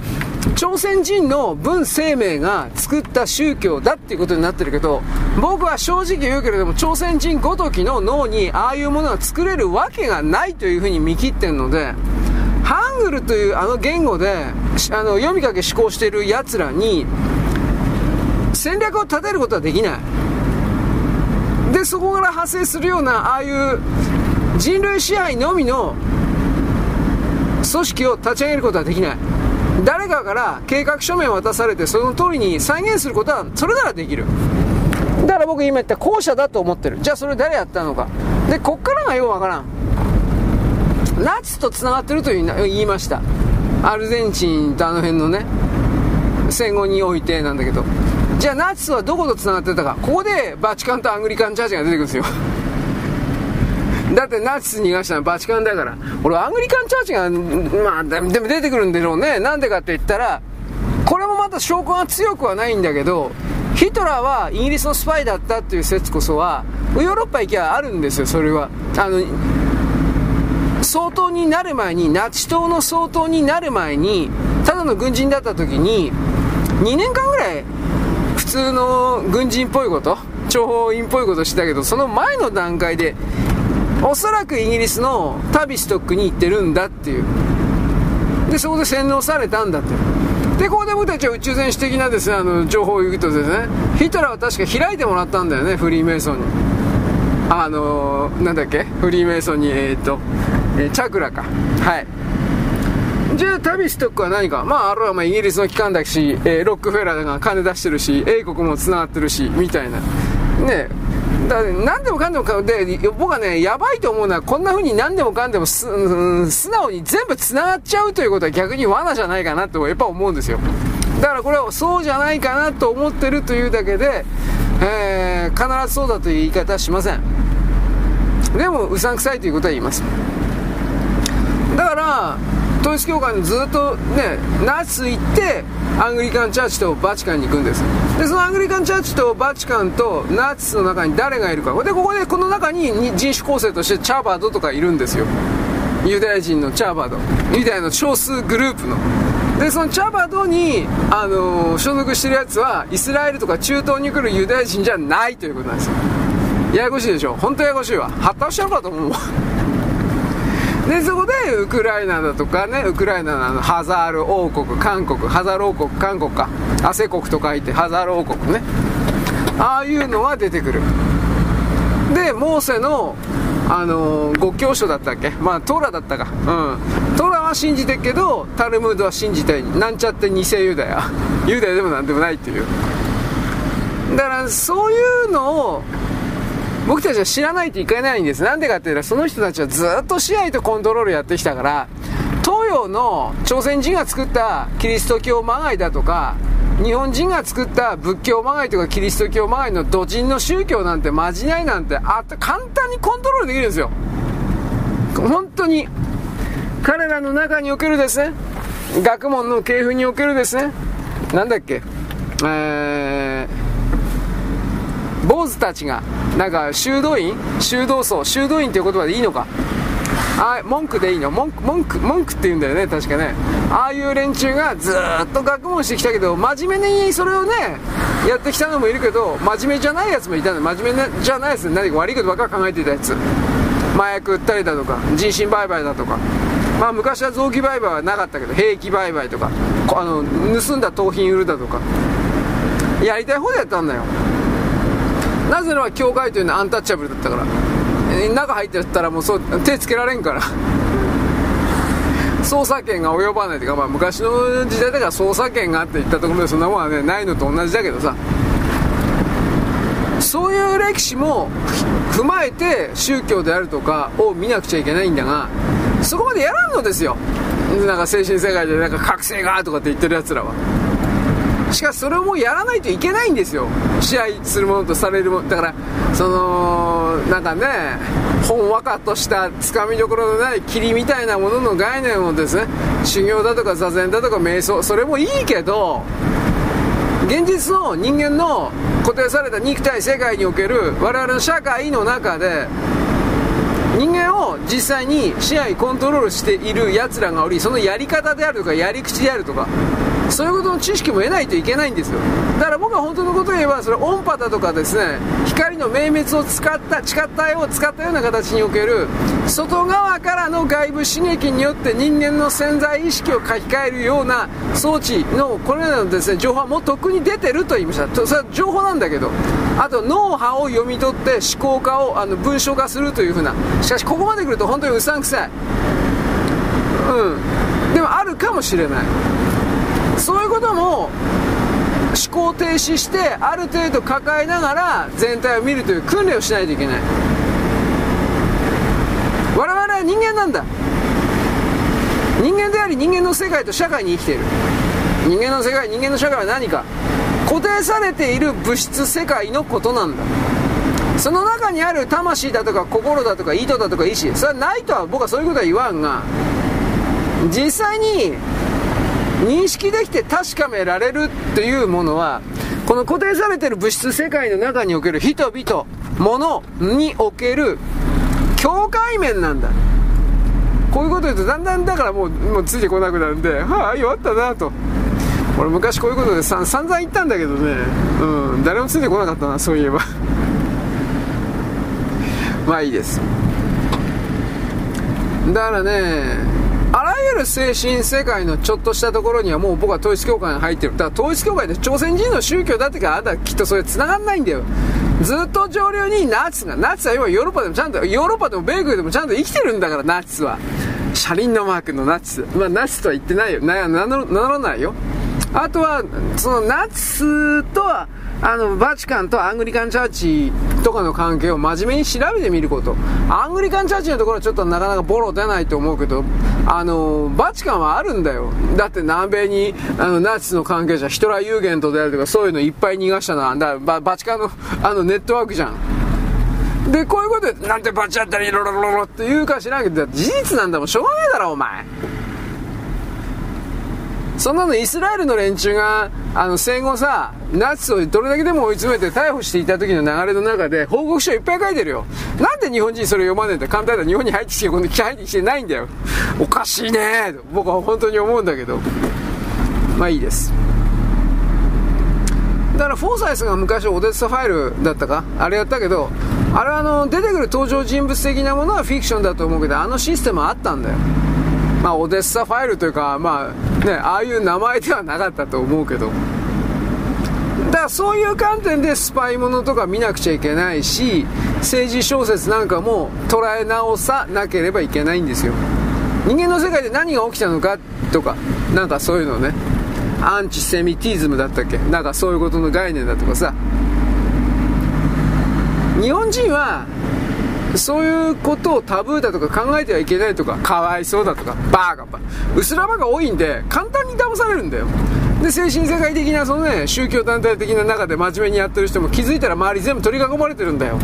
朝鮮人の文生命が作った宗教だっていうことになってるけど、僕は正直言うけれども、朝鮮人ごときの脳にああいうものが作れるわけがないというふうに見切ってるので、ハングルというあの言語で、あの、読みかけ思考している奴らに、戦略を立てることはできない。で、そこから派生するような、ああいう人類支配のみの組織を立ち上げることはできない。誰かから計画書面を渡されてその通りに再現することはそれならできる。だから僕今言った後者だと思ってる。じゃあそれ誰やったのか。でこっからがようわからん。ナチスとつながってると言いました。アルゼンチンとあの辺のね戦後においてなんだけど。じゃあナチスはどことつながってたか。ここでバチカンとアングリカンチャーチが出てくるんですよ。だってナチス逃がしたのはバチカンだから。俺、アングリカンチャーチが、まあ、でも出てくるんだろうね。なんでかって言ったら、これもまた証拠が強くはないんだけど、ヒトラーはイギリスのスパイだったっていう説こそは、ヨーロッパ行きゃあるんですよ、それは。あの、総統になる前に、ナチ党の総統になる前に、ただの軍人だった時に、2年間ぐらい、普通の軍人っぽいこと、諜報員っぽいことしてたけど、その前の段階で、おそらくイギリスのタビストックに行ってるんだっていう。でそこで洗脳されたんだってでここで僕たちは宇宙戦士的なですねあの情報を言うとですねヒトラーは確か開いてもらったんだよねフリーメイソンに。あのー、なんだっけ？フリーメイソンにえー、っと、えー、チャクラか。はい。じゃあタビストックは何か？まああれはまあイギリスの機関だし、えー、ロックフェラーが金出してるし英国も繋がってるしみたいな。ね。だから何でもかんでもかで僕はねやばいと思うのはこんな風に何でもかんでもす、うん、素直に全部繋がっちゃうということは逆に罠じゃないかなとやっぱ思うんですよ。だからこれはそうじゃないかなと思ってるというだけで、えー、必ずそうだという言い方はしません。でもうさんくさいということは言います。だから統一教会のずっとねナス行ってアングリカンチャーチとバチカンに行くんです。でそのアングリカンチャーチとバチカンとナチスの中に誰がいるか。でここでこの中に人種構成としてチャーバードとかいるんですよ。ユダヤ人のチャーバード。ユダヤの少数グループの。でそのチャーバードに、あのー、所属してるやつはイスラエルとか中東に来るユダヤ人じゃないということなんですよ。ややこしいでしょ。本当ややこしいわ。発達しちゃうかと思う。でそこでウクライナだとかねウクライナのハザール王国韓国ハザール王国韓国か。アセ国と書いてハザール王国ね。ああいうのは出てくる。でモーセのあのー、五教書だったっけ？まあトラだったか。うん。トラは信じてるけどタルムードは信じてなんちゃって偽ユダヤ。ユダヤでもなんでもないっていう。だからそういうのを僕たちは知らないといけないんです。なんでかっていうと、その人たちはずっと試合とコントロールやってきたから、東洋の朝鮮人が作ったキリスト教まがいだとか、日本人が作った仏教まがいとかキリスト教まがいの土人の宗教なんてまじないなんてあ簡単にコントロールできるんですよ。本当に。彼らの中におけるですね、学問の系譜におけるですね、なんだっけ、えー、坊主たちが、なんか修道院？修道僧？修道院っていう言葉でいいのか？あ文句でいいの？文句文句文句って言うんだよね確かね。ああいう連中がずっと学問してきたけど真面目にそれをねやってきたのもいるけど真面目じゃないやつもいたの。真面目じゃないやつ何か悪いことばっか考えてたやつ。麻薬売ったりだとか人身売買だとか。まあ昔は臓器売買はなかったけど兵器売買とか。あの盗んだ盗品売るだとか。やりたい方でやったんだよ。なぜなら教会というのはアンタッチャブルだったから。中入ってったらもうそう手つけられんから。捜査権が及ばないというか、まあ、昔の時代だから捜査権があって言ったところでそんなもんはねないのと同じだけどさ。そういう歴史も踏まえて宗教であるとかを見なくちゃいけないんだがそこまでやらんのですよ。なんか精神世界でなんか覚醒がとかって言ってるやつらは。しかそれをもうやらないといけないんですよ。試合するものとされるもの。だからそのなんかねほんわかとしたつかみどころのない霧みたいなものの概念をですね修行だとか座禅だとか瞑想それもいいけど現実の人間の固定された肉体世界における我々の社会の中で人間を実際に支配コントロールしている奴らがおりそのやり方であるとかやり口であるとかそういうことの知識も得ないといけないんですよ。だから僕は本当のことを言えばそれ音波だとかですね光の明滅を使った地下体を使ったような形における外側からの外部刺激によって人間の潜在意識を書き換えるような装置のこれらのですね情報はもうとっくに出てると言いましたそれは情報なんだけどあと脳波を読み取って思考化をあの文章化するというふうな。しかしここまで来ると本当にうさんくさい。うん。でもあるかもしれない。そういうことも思考停止してある程度抱えながら全体を見るという訓練をしないといけない。我々は人間なんだ。人間であり人間の世界と社会に生きている。人間の世界人間の社会は何か。固定されている物質世界のことなんだ。その中にある魂だとか心だとか意図だとか意志。それはないとは僕はそういうことは言わんが。実際に認識できて確かめられるというものはこの固定されてる物質世界の中における人々物における境界面なんだ。こういうこと言うとだんだんだからもうもうついてこなくなるんではあ弱ったなと。俺昔こういうことでさ散々言ったんだけどね。うん。誰もついてこなかったなそういえば。まあいいです。だからねあらゆる精神世界のちょっとしたところにはもう僕は統一教会に入ってる。だから統一教会で朝鮮人の宗教だってかあなたきっとそれ繋がんないんだよ。ずっと上流にナチスが、ナチスは今ヨーロッパでもちゃんと、ヨーロッパでも米国でもちゃんと生きてるんだから、ナチスは。車輪のマークのナチス。まあ、ナチスとは言ってないよ。な、名乗らないよ。あとは、そのナチスとは、あの、バチカンとアングリカンチャーチとかの関係を真面目に調べてみること。アングリカンチャーチのところはちょっとなかなかボロ出ないと思うけど、あの、バチカンはあるんだよ。だって南米に、あの、ナチスの関係者、ヒトラーユーゲントであるとか、そういうのいっぱい逃がしたのは、だババチカンの、あの、ネットワークじゃん。で、こういうことで、なんてバチ当たり、ロロロロって言うか知らんけど、事実なんだもん、しょうがねえだろ、お前。そんなのイスラエルの連中が、あの、戦後さ、ナチスをどれだけでも追い詰めて逮捕していた時の流れの中で、報告書いっぱい書いてるよ。なんで日本人それ読まねえんだ簡単だ。日本に入ってきて、この入ってきてないんだよ。おかしいねと僕は本当に思うんだけど。まあいいです。だからフォーサイスが昔オデッサファイルだったか？あれやったけど、あれはあの、出てくる登場人物的なものはフィクションだと思うけど、あのシステムあったんだよ。まあ、オデッサファイルというか、まあ、ね、ああいう名前ではなかったと思うけど。だからそういう観点でスパイものとか見なくちゃいけないし、政治小説なんかも捉え直さなければいけないんですよ。人間の世界で何が起きたのかとか、なんかそういうのね。アンチセミティズムだったっけ？なんかそういうことの概念だとかさ。日本人はそういうことをタブーだとか考えてはいけないとか、かわいそうだとか、バーガバうすらばが多いんで、簡単に騙されるんだよ。で、精神世界的な、そのね、宗教団体的な中で真面目にやってる人も気づいたら周り全部取り囲まれてるんだよ。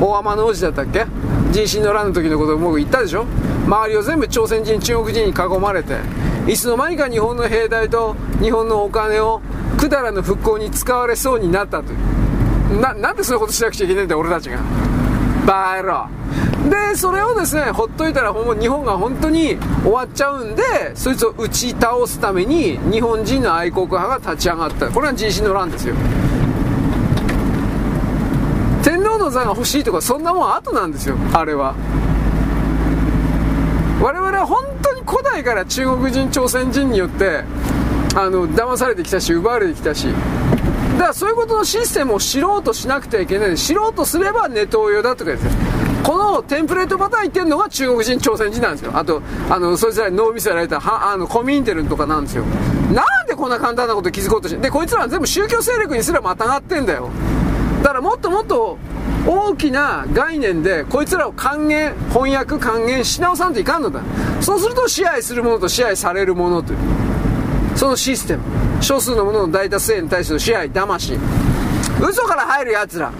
大天の王子だったっけ？人心の乱の時のことを僕言ったでしょ？周りを全部朝鮮人、中国人に囲まれて、いつの間にか日本の兵隊と日本のお金を百済の復興に使われそうになったという。な、なんでそういうことしなくちゃいけないんだよ、俺たちが。バーロでそれをですねほっといたら日本が本当に終わっちゃうんでそいつを打ち倒すために日本人の愛国派が立ち上がった。これは人心の乱ですよ。天皇の座が欲しいとかそんなもん後なんですよあれは。我々は本当に古代から中国人朝鮮人によってあの騙されてきたし奪われてきたし。だからそういうことのシステムを知ろうとしなくてはいけない知ろうとすればネトウヨだとかですこのテンプレートパターン言ってるのが中国人、朝鮮人なんですよ。あと、あの、そいつら脳みそやられたは、あの、コミンテルとかなんですよ。なんでこんな簡単なこと気づこうとしてで、こいつらは全部宗教勢力にすらまたがってんだよ。だからもっともっと大きな概念でこいつらを還元翻訳還元し直さんといかんのだそうすると支配するものと支配されるものというそのシステム。少数のものの大多数に対する支配騙し。嘘から入るやつら。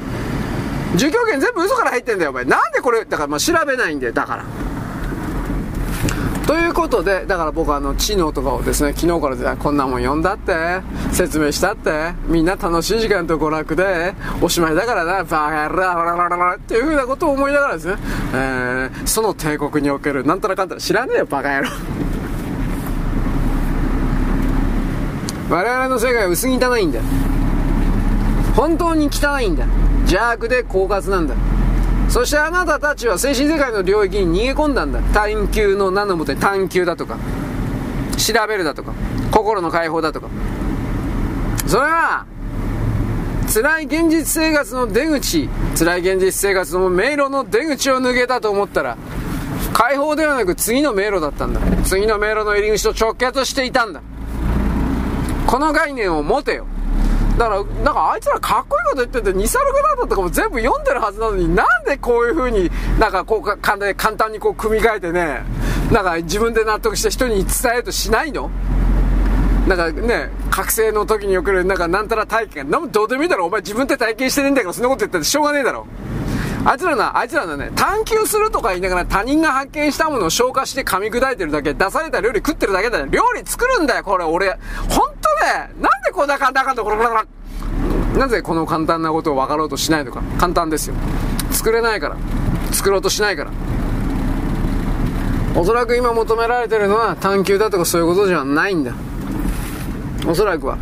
儒教権全部嘘から入ってんだよお前。なんでこれだからまあ調べないんだよだから。ということで、だから僕はあの、知能とかをですね、昨日からこんなもん読んだって、説明したって、みんな楽しい時間と娯楽で、おしまいだからな、バカ野郎、ラララララっていうふうなことを思いながらですね、えー、その帝国における、なんたらかんたら知らねえよ、バカ野郎。我々の世界は薄汚いんだ。本当に汚いんだ。邪悪で狡猾なんだ。そしてあなたたちは精神世界の領域に逃げ込んだんだ。探求の名のもとに探求だとか、調べるだとか、心の解放だとか。それは、辛い現実生活の出口、辛い現実生活の迷路の出口を抜けたと思ったら、解放ではなく次の迷路だったんだ。次の迷路の入り口と直結していたんだ。この概念を持てよ。だから、なんかあいつらかっこいいこと言ってて、ニサルグラードとかも全部読んでるはずなのに、なんでこういう風に、なんかこうか、簡単にこう組み替えてね、なんか自分で納得して人に伝えようとしないの？なんかね、覚醒の時に送る、なんかなんたら体験。なんもどうでもいいだろ。お前自分で体験してねえんだから、そんなこと言ったってしょうがねえだろ。あいつらな、あいつらのね、探求するとか言いながら他人が発見したものを消化して噛み砕いてるだけ、出された料理食ってるだけだよ。料理作るんだよ、これ、俺。ほんとね、なんでこんな簡単かと、これ、なぜこの簡単なことを分かろうとしないのか。簡単ですよ。作れないから。作ろうとしないから。おそらく今求められてるのは探求だとかそういうことじゃないんだ。おそらくは。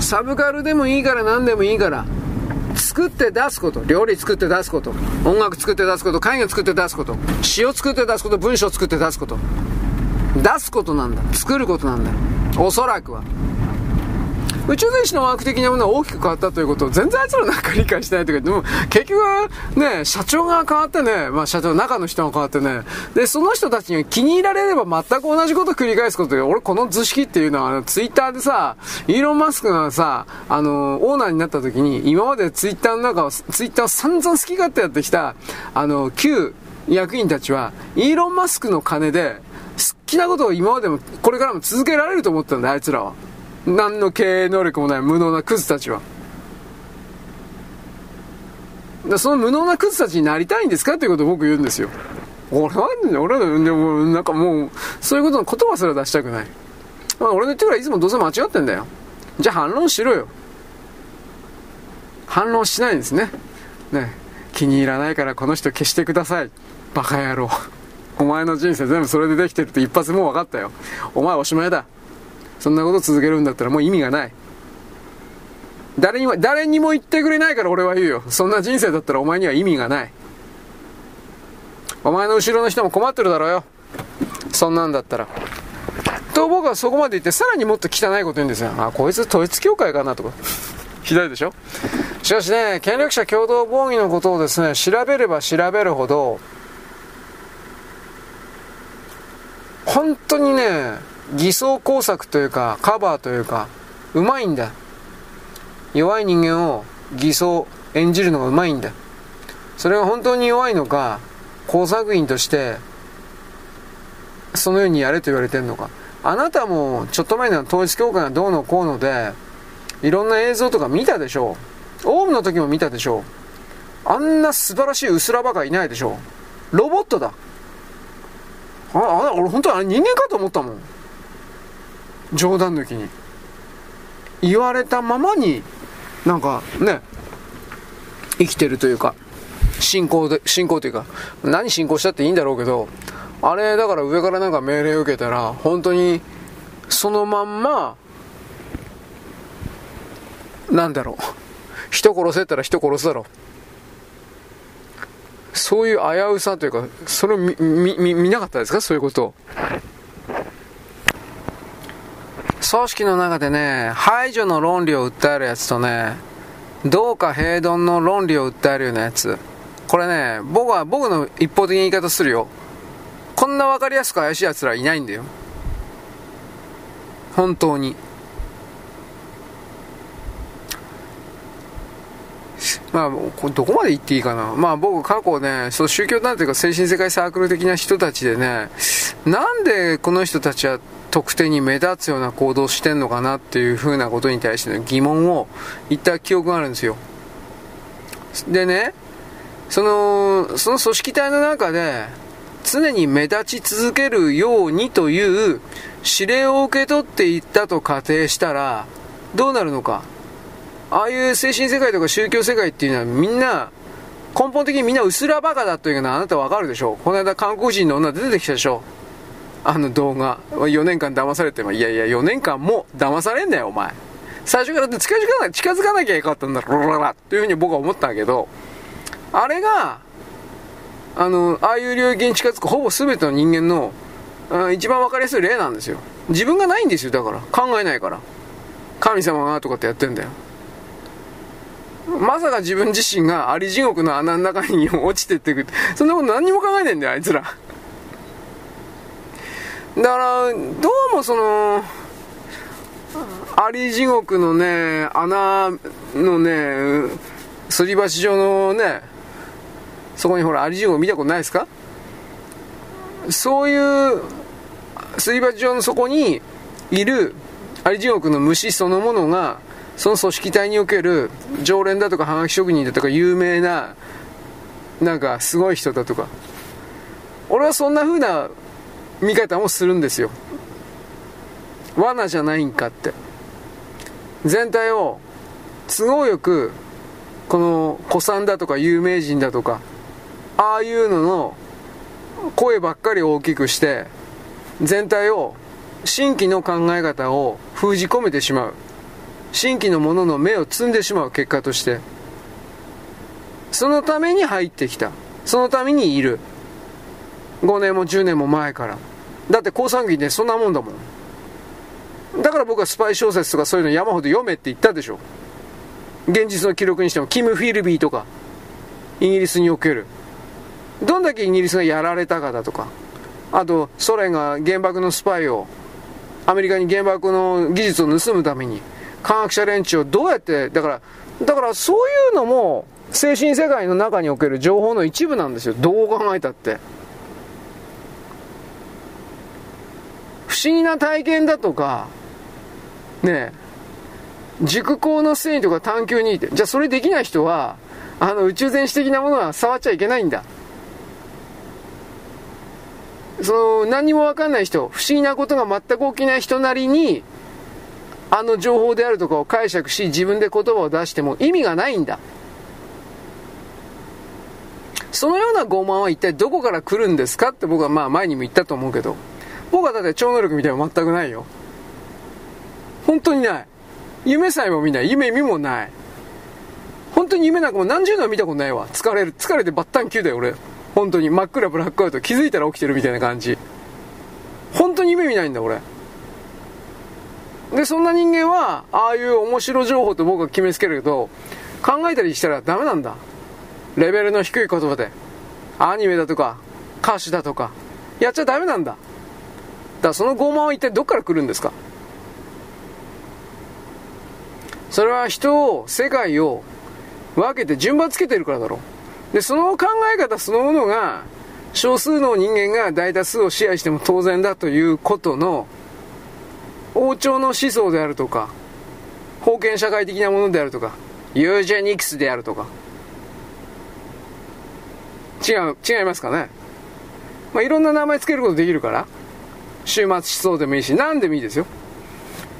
サブカルでもいいから何でもいいから、作って出すこと、料理作って出すこと、音楽作って出すこと、絵画作って出すこと、詩を作って出すこと、文章作って出すこと。出すことなんだ。作ることなんだ。おそらくは。宇宙電子のワーク的なものは大きく変わったということを全然あいつらなんか理解してないというか、でも結局はね、社長が変わってね、まあ社長の中の人が変わってね、で、その人たちに気に入られれば全く同じことを繰り返すことで、俺この図式っていうのは、あの、ツイッターでさ、イーロン・マスクがさ、あの、オーナーになった時に、今までツイッターの中を、ツイッターを散々好き勝手やってきた、あの、旧役員たちは、イーロン・マスクの金で、好きなことを今までも、これからも続けられると思ったんだ、あいつらは。何の経営能力もない無能なクズたちは。その無能なクズたちになりたいんですかっていうことを僕言うんですよ。俺は、俺は、でも、なんかもう、そういうことの言葉すら出したくない。まあ、俺の言ってるからいつもどうせ間違ってんだよ。じゃあ反論しろよ。反論しないんですね。ね。気に入らないからこの人消してください。バカ野郎。お前の人生全部それでできてるって一発もう分かったよ。お前おしまいだ。そんなこと続けるんだったらもう意味がない。誰にも、誰にも言ってくれないから俺は言うよ。そんな人生だったらお前には意味がない。お前の後ろの人も困ってるだろうよ。そんなんだったら。と僕はそこまで言ってさらにもっと汚いこと言うんですよ。あ、こいつ統一教会かなとか。ひどいでしょ？しかしね、権力者共同防御のことをですね、調べれば調べるほど、本当にね、偽装工作というか、カバーというか、うまいんだ。弱い人間を偽装、演じるのがうまいんだ。それが本当に弱いのか、工作員として、そのようにやれと言われてるのか。あなたも、ちょっと前の統一教会がどうのこうので、いろんな映像とか見たでしょう。オウムの時も見たでしょう。あんな素晴らしい薄らばかいないでしょう。ロボットだ。あ、あ俺本当にあれ人間かと思ったもん。冗談抜きに。言われたままに、なんかね、生きてるというか、信仰で、信仰というか、何信仰したっていいんだろうけど、あれだから上からなんか命令を受けたら、本当に、そのまんま、なんだろう。人殺せたら人殺すだろう。そういう危うさというか、それを見、見、見なかったですか？そういうことを。組織の中でね、排除の論理を訴えるやつとね、どうか平等の論理を訴えるようなやつ。これね、僕は僕の一方的な言い方するよ。こんな分かりやすく怪しい奴らいないんだよ。本当に。まあ、どこまで言っていいかな。まあ僕過去ね、そう宗教団体か精神世界サークル的な人たちでね、なんでこの人たちは特定に目立つような行動してんのかなっていうふうなことに対しての疑問を言った記憶があるんですよ。でね、その、その組織体の中で、常に目立ち続けるようにという指令を受け取っていったと仮定したら、どうなるのか。ああいう精神世界とか宗教世界っていうのはみんな、根本的にみんな薄らバカだというのはあなたわかるでしょう。この間韓国人の女出てきたでしょあの動画。4年間騙されても、いやいや、4年間も騙されんなよ、お前。最初から近づかな近づかなきゃよかったんだろ、ロララっていうふうに僕は思ったけど、あれが、あの、ああいう領域に近づくほぼ全ての人間の、一番分かりやすい例なんですよ。自分がないんですよ、だから。考えないから。神様がとかってやってんだよ。まさか自分自身があり地獄の穴の中に落ちてってくそんなこと何にも考えないんだよ、あいつら。だから、どうもその、あり地獄のね、穴のね、すり鉢状のね、そこにほら、あり地獄見たことないですか？そういうすり鉢状の底にいるあり地獄の虫そのものが、その組織体における常連だとか、はがき職人だとか、有名な、なんかすごい人だとか、俺はそんな風な見方もするんですよ。罠じゃないんかって。全体を都合よく、この古参だとか有名人だとか、ああいうのの声ばっかり大きくして、全体を新規の考え方を封じ込めてしまう。新規のものの目を摘んでしまう結果として。そのために入ってきた。そのためにいる。5年も10年も前から。だって高産期でそんなもんだもん。だから僕はスパイ小説とかそういうの山ほど読めって言ったでしょ現実の記録にしてもキム・フィルビーとかイギリスにおけるどんだけイギリスがやられたかだとかあとソ連が原爆のスパイをアメリカに原爆の技術を盗むために科学者連中をどうやってだからだからそういうのも精神世界の中における情報の一部なんですよ。どう考えたって。不思議な体験だとかねえ熟考の繊維とか探求にいてじゃあそれできない人はあの宇宙全史的なものは触っちゃいけないんだ。その何にも分かんない人不思議なことが全く起きない人なりにあの情報であるとかを解釈し自分で言葉を出しても意味がないんだ。そのような傲慢は一体どこから来るんですかって僕はまあ前にも言ったと思うけど。僕はだって超能力みたいなの全くないよ。本当にない。夢さえも見ない。夢見もない。本当に夢なんかもう何十年も見たことないわ。疲れる。疲れてバッタン級だよ俺。本当に。真っ暗ブラックアウト。気づいたら起きてるみたいな感じ。本当に夢見ないんだ俺。でそんな人間はああいう面白情報と僕は決めつけるけど考えたりしたらダメなんだ。レベルの低い言葉で。アニメだとか歌詞だとかやっちゃダメなんだ。だからその傲慢は一体どっから来るんですか？それは人を世界を分けて順番つけてるからだろう。でその考え方そのものが少数の人間が大多数を支配しても当然だということの王朝の思想であるとか封建社会的なものであるとかユージェニクスであるとか。違う違いますかね？まあいろんな名前つけることできるから終末思想でもいいし何でもいいですよ。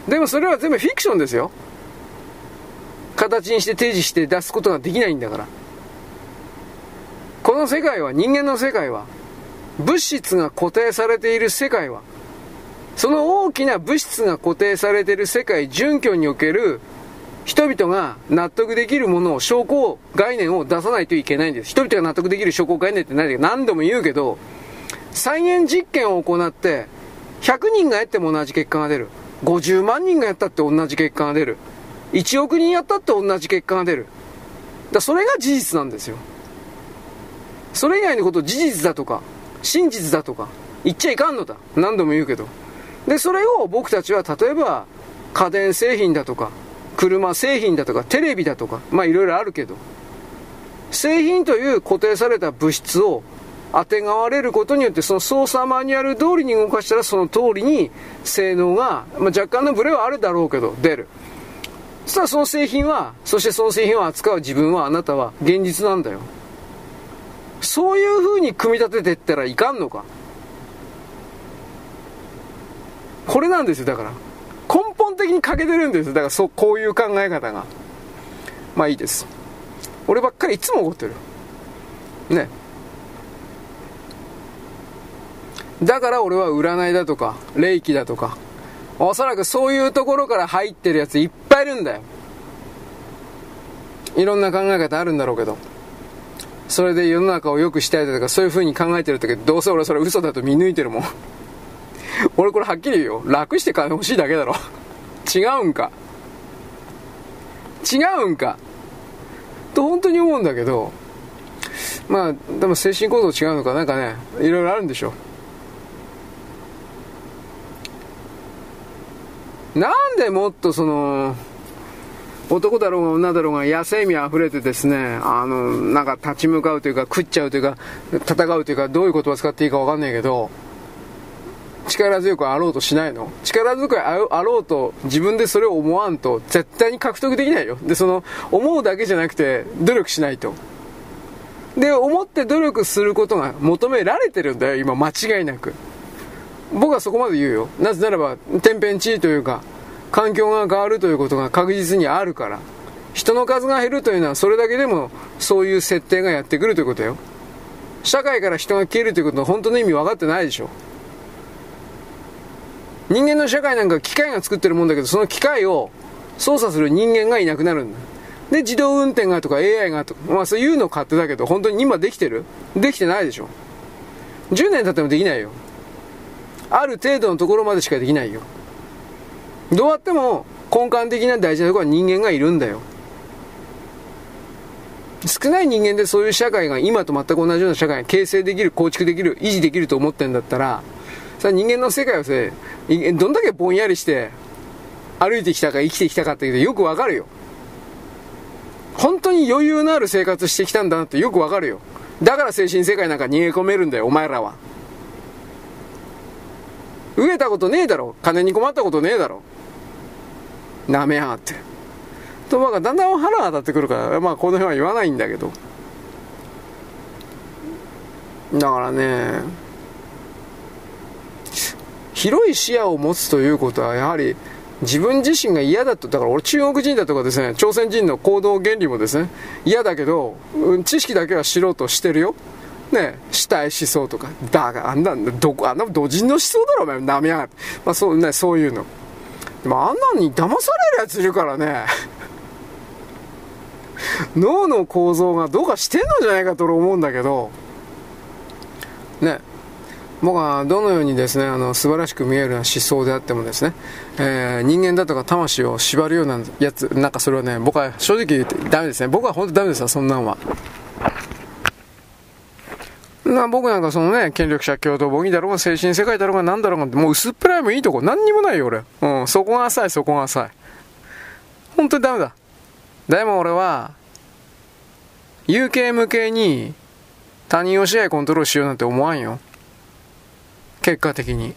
でもそれは全部フィクションですよ。形にして提示して出すことができないんだから。この世界は人間の世界は物質が固定されている世界はその大きな物質が固定されている世界準拠における人々が納得できるものを証拠概念を出さないといけないんです人々が納得できる証拠概念って何だか何度も言うけど再現実験を行って100人がやっても同じ結果が出る50万人がやったって同じ結果が出る1億人やったって同じ結果が出る。だそれが事実なんですよ。それ以外のことを事実だとか、真実だとか、言っちゃいかんのだ。何度も言うけど。で、それを僕たちは例えば、家電製品だとか、車製品だとか、テレビだとか、まあいろいろあるけど、製品という固定された物質を当てがわれることによってその操作マニュアル通りに動かしたらその通りに性能が、まあ、若干のブレはあるだろうけど出るそしたらその製品は、そしてその製品を扱う自分は、あなたは現実なんだよ。そういう風に組み立てていったらいかんのか。これなんですよ、だから。根本的に欠けてるんです。だからそう、こういう考え方が。まあいいです。俺ばっかりいつも怒ってる。ね。だから俺は占いだとか、霊気だとか、おそらくそういうところから入ってるやついっぱいいるんだよ。いろんな考え方あるんだろうけど。それで世の中を良くしたいだとかそういう風に考えてるけど、どうせ俺それ嘘だと見抜いてるもん。俺これはっきり言うよ。楽して金欲しいだけだろ。違うんか。違うんか。と本当に思うんだけど、まあ、でも精神構造違うのかなんかね、いろいろあるんでしょ。なんでもっとその、男だろうが女だろうが野生味あふれてですね、あの、なんか立ち向かうというか、食っちゃうというか、戦うというか、どういう言葉使っていいかわかんないけど、力強くあろうとしないの？力強くあろうと自分でそれを思わんと絶対に獲得できないよ。で、その、思うだけじゃなくて努力しないと。で、思って努力することが求められてるんだよ、今間違いなく。僕はそこまで言うよなぜならば天変地異というか環境が変わるということが確実にあるから人の数が減るというのはそれだけでもそういう設定がやってくるということよ社会から人が消えるということの本当の意味分かってないでしょ人間の社会なんか機械が作ってるもんだけどその機械を操作する人間がいなくなるんだで自動運転がとか AI がとかまあそういうの勝手だけど本当に今できてる？できてないでしょ10年経ってもできないよある程度のところまでしかできないよ。どうやっても根幹的な大事なところは人間がいるんだよ。少ない人間でそういう社会が今と全く同じような社会が形成できる、構築できる、維持できると思ってんだったら、さ人間の世界をさ、どんだけぼんやりして歩いてきたか生きてきたかってよくわかるよ。本当に余裕のある生活してきたんだなってよくわかるよ。だから精神世界なんか逃げ込めるんだよ、お前らは。飢えたことねえだろ。金に困ったことねえだろ。なめやがって。とまあだんだん腹が当たってくるから、まあこの辺は言わないんだけど。だからね、広い視野を持つということはやはり自分自身が嫌だと、だから俺中国人だとかですね、朝鮮人の行動原理もですね、嫌だけど、知識だけは知ろうとしてるよ。ね、死体思想とか、だが、あんな、どこ、あんな土人の思想だろ、お前、なめやがって。まあそうね、そういうの。でもあんなに騙されるやついるからね。脳の構造がどうかしてんのじゃないかと思うんだけど、ね、僕はどのようにですね、あの、素晴らしく見えるような思想であってもですね、えー、人間だとか魂を縛るようなやつ、なんかそれはね、僕は正直言ってダメですね。僕は本当ダメですよ、そんなんは。な僕なんかそのね、権力者共同母義だろうが、精神世界だろうが、なんだろうが、もう薄っぺらいもいいとこ、何にもないよ、俺。うん、そこが浅い、そこが浅い。本当にダメだ。でも俺は、有形無形に他人を支配コントロールしようなんて思わんよ。結果的に。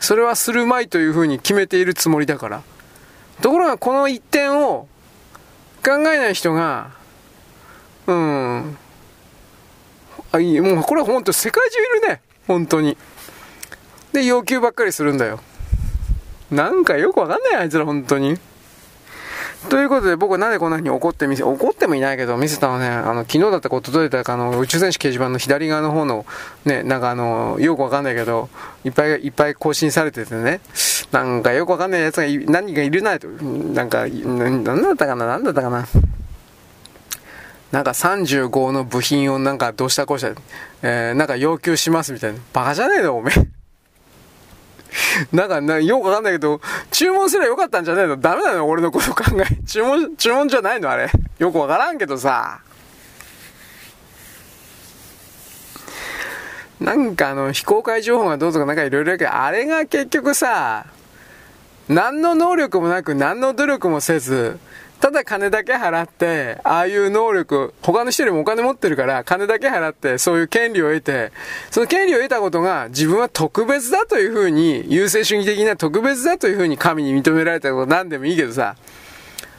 それはするまいというふうに決めているつもりだから。ところがこの一点を考えない人が、うん。あ、いい、もうこれは本当世界中いるね。本当に。で、要求ばっかりするんだよ。なんかよくわかんないあいつら本当に。ということで僕はなぜこんな風に怒ってみせ、怒ってもいないけど見せたのね、あの、昨日だったか届いたかあの、宇宙戦士掲示板の左側の方の、ね、なんかあの、よくわかんないけど、いっぱいいっぱい更新されててね、なんかよくわかんない奴が何人かいるなと、なんか、なんだったかな、なんだったかな。なんか35の部品をなんかどうしたこうした、えー、なんか要求しますみたいな。バカじゃねえの、おめえ。なんかな、よくわかんないけど、注文すればよかったんじゃないの？ダメなの俺のこと考え。注文、注文じゃないのあれ。よくわからんけどさ。なんかあの、非公開情報がどうとかなんかいろいろやけど、あれが結局さ、何の能力もなく何の努力もせず、ただ金だけ払って、ああいう能力、他の人よりもお金持ってるから、金だけ払って、そういう権利を得て、その権利を得たことが自分は特別だというふうに、優勢主義的な特別だというふうに神に認められたことなんでもいいけどさ、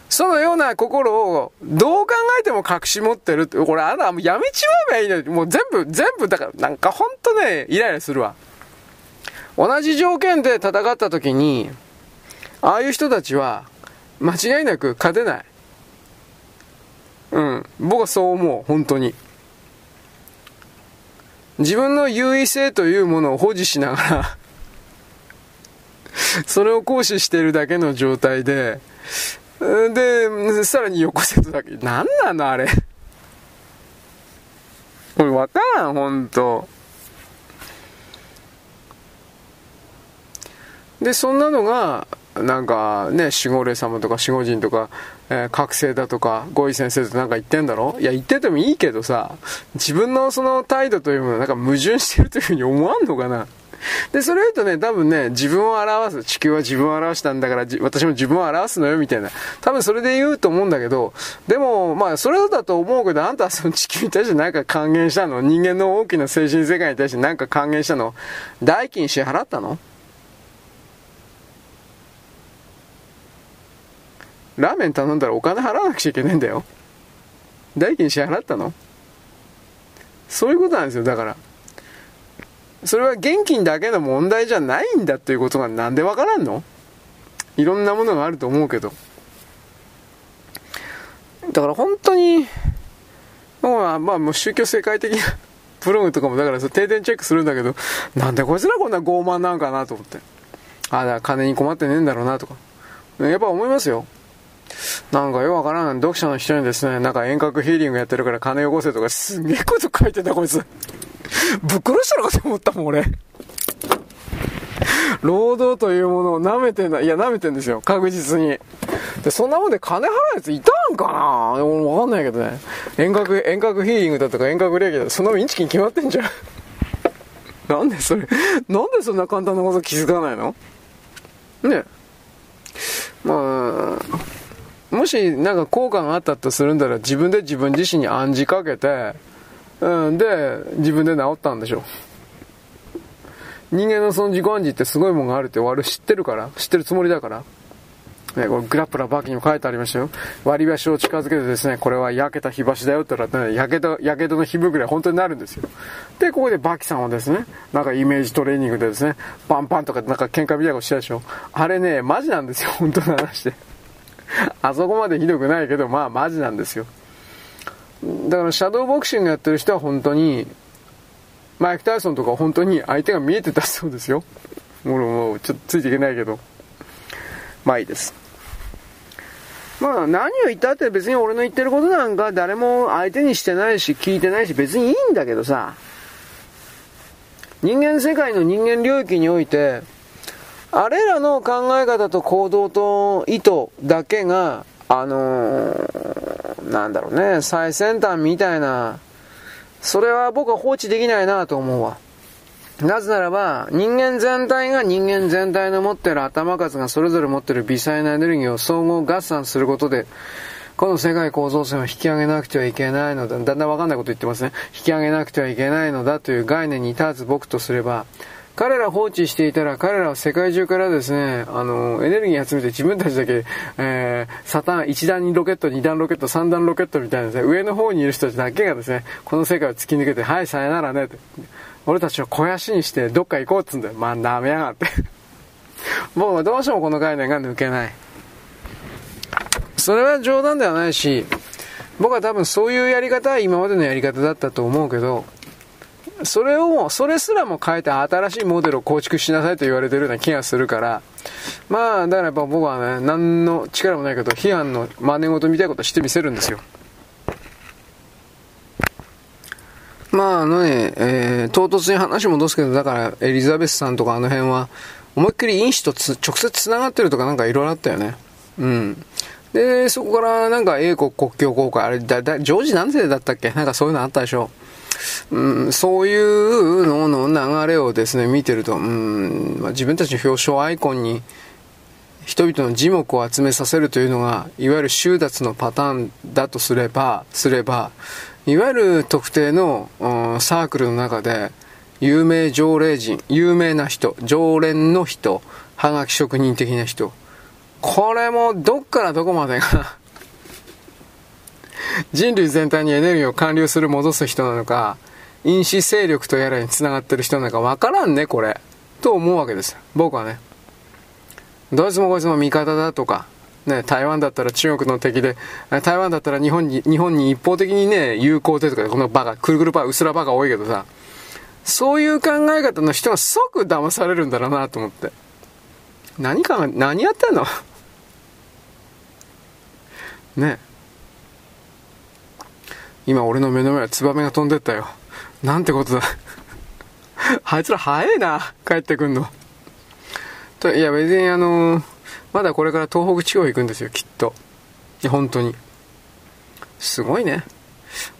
そのような心をどう考えても隠し持ってるって、これあなたもうやめちまえばいいのに、もう全部、全部、だからなんかほんとね、イライラするわ。同じ条件で戦った時に、ああいう人たちは、間違いなく勝てない。うん。僕はそう思う、本当に。自分の優位性というものを保持しながら それを行使しているだけの状態で、で、さらに横せとだけ。何なのあれこれわからん、ほんと。で、そんなのが、なんかね、守護霊様とか守護神とか、えー、覚醒だとか、ゴイ先生となんか言ってんだろ？いや、言っててもいいけどさ、自分のその態度というものはなんか矛盾してるというふうに思わんのかな？で、それ言うとね、多分ね、自分を表す。地球は自分を表したんだから、私も自分を表すのよ、みたいな。多分それで言うと思うんだけど、でも、まあ、それだと思うけど、あんたはその地球に対して何か還元したの？人間の大きな精神世界に対して何か還元したの？代金支払ったの？ラーメン頼んだらお金払わなくちゃいけないんだよ。代金支払ったの？そういうことなんですよ、だから。それは現金だけの問題じゃないんだということがなんでわからんの？いろんなものがあると思うけど。だから本当に、まあ、まあ、もう宗教世界的な ブログとかもだから定点チェックするんだけど、なんでこいつらこんな傲慢なんかなと思って。ああ、だから金に困ってねえんだろうなとか。やっぱ思いますよ。なんかよくわからん読者の人にですね、なんか遠隔ヒーリングやってるから金よこせとかすげえこと書いてんだこいつ。ぶっ殺したのかと思ったもん俺。労働というものを舐めてんだ。いや、舐めてんですよ。確実に。で、そんなもんで金払うやついたんかな？でもわかんないけどね。遠隔、遠隔ヒーリングだとか遠隔霊気だとか、そんなもんインチキに決まってんじゃん。なんでそれ、なんでそんな簡単なこと気づかないの？ねまあ、もしなんか効果があったとするんだら自分で自分自身に暗示かけて、うん、で、自分で治ったんでしょう。人間のその自己暗示ってすごいもんがあるって俺知ってるから、知ってるつもりだから。ね、これグラップラーバーキにも書いてありましたよ。割り箸を近づけてですね、これは焼けた火箸だよって言ったら、ね、焼けた、焼けたの火袋は本当になるんですよ。で、ここでバキさんはですね、なんかイメージトレーニングでですね、パンパンとかなんか喧嘩みたいなことしたでしょ。あれね、マジなんですよ、本当の話で。あそこまでひどくないけど、まあマジなんですよ。だからシャドーボクシングやってる人は本当に、マイク・タイソンとか本当に相手が見えてたそうですよ。もう、もう、ちょっとついていけないけど。まあいいです。まあ何を言ったって別に俺の言ってることなんか誰も相手にしてないし聞いてないし別にいいんだけどさ、人間世界の人間領域において、あれらの考え方と行動と意図だけが、あのー、なんだろうね、最先端みたいな、それは僕は放置できないなと思うわ。なぜならば、人間全体が人間全体の持ってる頭数がそれぞれ持ってる微細なエネルギーを総合合算することで、この世界構造線を引き上げなくてはいけないのだ。だんだんわかんないこと言ってますね。引き上げなくてはいけないのだという概念に立つ僕とすれば、彼ら放置していたら、彼らは世界中からですね、あの、エネルギー集めて自分たちだけ、えー、サタン、1段ロケット、2段ロケット、3段ロケットみたいなですね、上の方にいる人たちだけがですね、この世界を突き抜けて、はい、さよならね、俺たちを肥やしにしてどっか行こうっつうんだよ。まあ、舐めやがって もうどうしてもこの概念が抜けない。それは冗談ではないし、僕は多分そういうやり方は今までのやり方だったと思うけど、それを、それすらも変えて新しいモデルを構築しなさいと言われてるような気がするから、まあ、だからやっぱ僕はね、何の力もないけど、批判の真似事みたいなことしてみせるんですよ。まああのね、えー、唐突に話戻すけど、だからエリザベスさんとかあの辺は、思いっきり因子と直接繋がってるとかなんかいろいろあったよね。うん。で、そこからなんか英国国境公開、あれ、だ、だ、ジョージ何世だったっけ？なんかそういうのあったでしょ。うん、そういうのの流れをですね、見てると、うん、まあ、自分たちの表彰アイコンに人々の耳目を集めさせるというのが、いわゆる収奪のパターンだとすれば、すれば、いわゆる特定の、サークルの中で、有名条例人、有名な人、常連の人、はがき職人的な人。これもどっからどこまでが人類全体にエネルギーを還流する戻す人なのか、因子勢力とやらに繋がってる人なのかわからんね、これ。と思うわけです。僕はね。どいつもこいつも味方だとか、ね、台湾だったら中国の敵で、台湾だったら日本に、日本に一方的にね、友好でとか、このバカ、くるくるバカ、うすらバカ多いけどさ、そういう考え方の人が即騙されるんだろうなと思って。何か、何やってんのね今俺の目の前はツバメが飛んでったよ。なんてことだ。あいつら早いな、帰ってくんの。と、いや別にあのーまだこれから東北地方行くんですよ、きっと。いや、本当に。すごいね。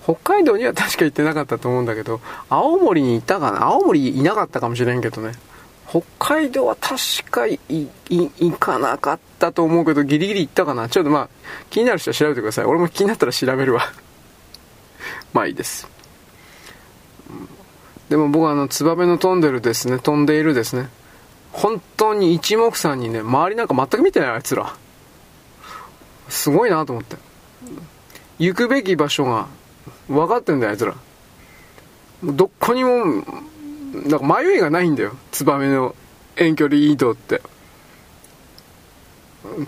北海道には確か行ってなかったと思うんだけど、青森に行ったかな青森いなかったかもしれんけどね。北海道は確か、行かなかったと思うけど、ギリギリ行ったかなちょっとまあ、気になる人は調べてください。俺も気になったら調べるわ。まあいいです。でも僕はあの、ツバメの飛んでるですね、飛んでいるですね、本当に一目散にね、周りなんか全く見てないあいつら。すごいなと思って。行くべき場所が分かってんだよ、あいつら。どこにも、なんか迷いがないんだよ。ツバメの遠距離移動って。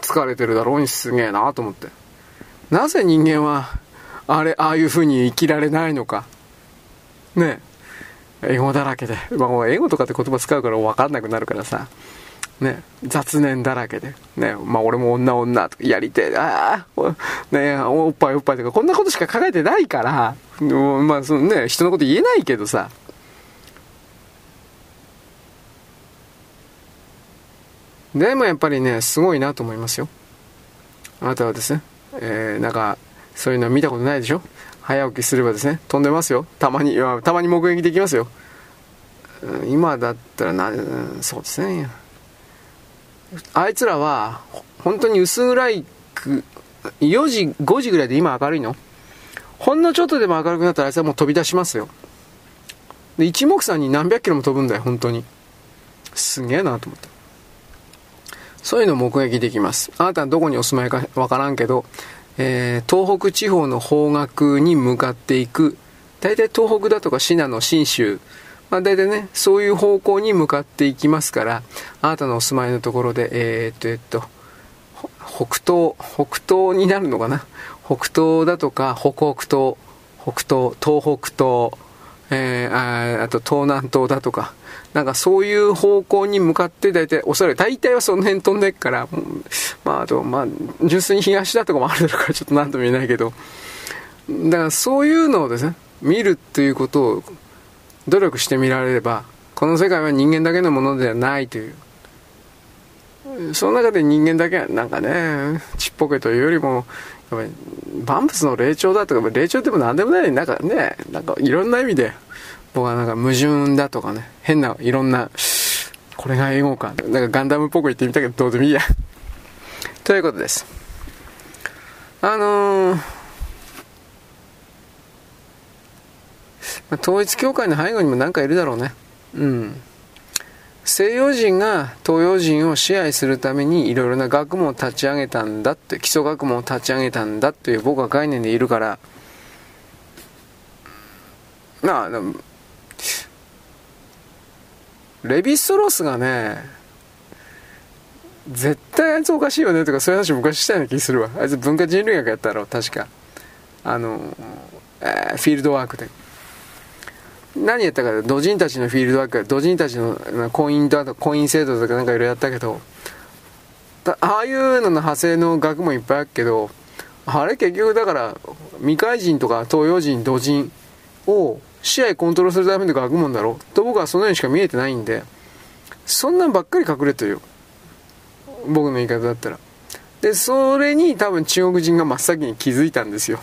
疲れてるだろうにすげえなと思って。なぜ人間は、あれ、ああいう風に生きられないのか。ね。英語だらけで、まあ、英語とかって言葉使うから分かんなくなるからさ、ね、雑念だらけで、ね、まあ俺も女女とかやりてえ、ああ、ね、おっぱいおっぱいとかこんなことしか考えてないから、まあそのね、人のこと言えないけどさ、でもやっぱりね、すごいなと思いますよ。あなたはですね、えー、なんか、そういうのは見たことないでしょ？早起きすればですね、飛んでますよ。たまに、たまに目撃できますよ。今だったらな、そうですね。あいつらは、本当に薄暗い、4時、5時ぐらいで今明るいの？ほんのちょっとでも明るくなったらあいつはもう飛び出しますよ。で、一目散に何百キロも飛ぶんだよ、本当に。すげえなと思って。そういうのを目撃できます。あなたはどこにお住まいかわからんけど、えー、東北地方の方角に向かっていく、大体東北だとか信濃、信州、まあ、大体ね、そういう方向に向かっていきますから、あなたのお住まいのところで、えー、っと、えっと、北東、北東になるのかな？北東だとか、北北東、北東、東北東、えー、ああと東南東だとか、なんかそういう方向に向かって大体、おそらく大体はその辺飛んでっから、まああと、まあ、純粋に東だとかもあるからちょっと何とも言えないけど、だからそういうのをですね、見るっていうことを努力してみられれば、この世界は人間だけのものではないという。その中で人間だけはなんかね、ちっぽけというよりも、万物の霊長だとか、霊長でも何でもない、なんかね、なんかいろんな意味で、僕はなんか矛盾だとかね、変ないろんな、これが英語か、なんかガンダムっぽく言ってみたけど、どうでもいいや。ということです。あのー、まあ、統一教会の背後にも何かいるだろうね。うん。西洋人が東洋人を支配するためにいろいろな学問を立ち上げたんだって基礎学問を立ち上げたんだという僕は概念でいるから。まあレヴィストロースがね絶対あいつおかしいよねとかそういう話昔したような気するわ。あいつ文化人類学やったろ確か。あの、えー、フィールドワークで。何やったか土人たちのフィールドワーク土人たちの婚姻と婚姻制度とかなんかいろいろやったけどああいうのの派生の学問いっぱいあるけどあれ結局だから未開人とか東洋人土人を支配コントロールするための学問だろと僕はそのようにしか見えてないんでそんなんばっかり隠れてるよ。僕の言い方だったら。でそれに多分中国人が真っ先に気づいたんですよ。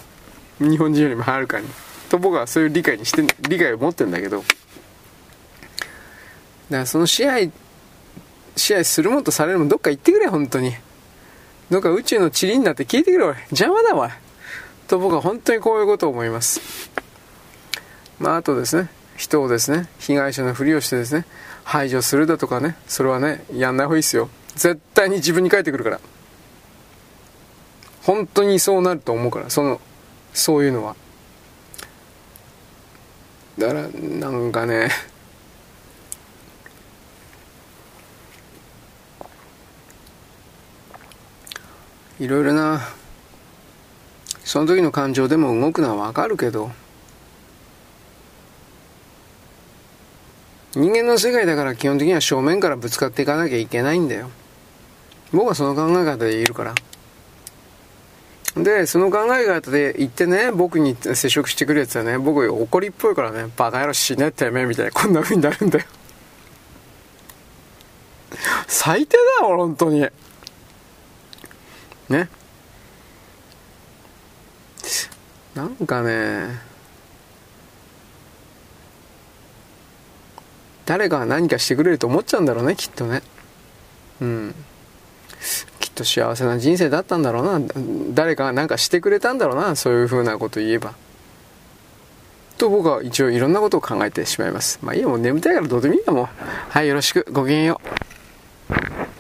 日本人よりもはるかに。と僕はそういう理解にして理解を持ってるんだけど。だからその支配支配するもんとされるもんどっか行ってくれ本当に。どっか宇宙の塵になって消えてくれおい。邪魔だわと僕は本当にこういうことを思います。まああとですね。人をですね。被害者のふりをしてですね。排除するだとかね。それはねやんない方がいいですよ。絶対に自分に返ってくるから。本当にそうなると思うから。そのそういうのは。だからなんかね。いろいろなその時の感情でも動くのはわかるけど人間の世界だから基本的には正面からぶつかっていかなきゃいけないんだよ。僕はその考え方でいるから。で、その考え方で言ってね、僕に接触してくるやつはね、僕怒りっぽいからね、バカ野郎死ねってめみたいな、こんな風になるんだよ。最低だよ、本当に。ね。なんかね、誰かが何かしてくれると思っちゃうんだろうね、きっとね。うん。っと幸せな人生だったんだろうな。誰かが何かしてくれたんだろうな。そういうふうなこと言えば。と僕は一応いろんなことを考えてしまいます。まあいいよ。もう眠たいからどうでもいいんだもんはいよろしく。ごきげんよう。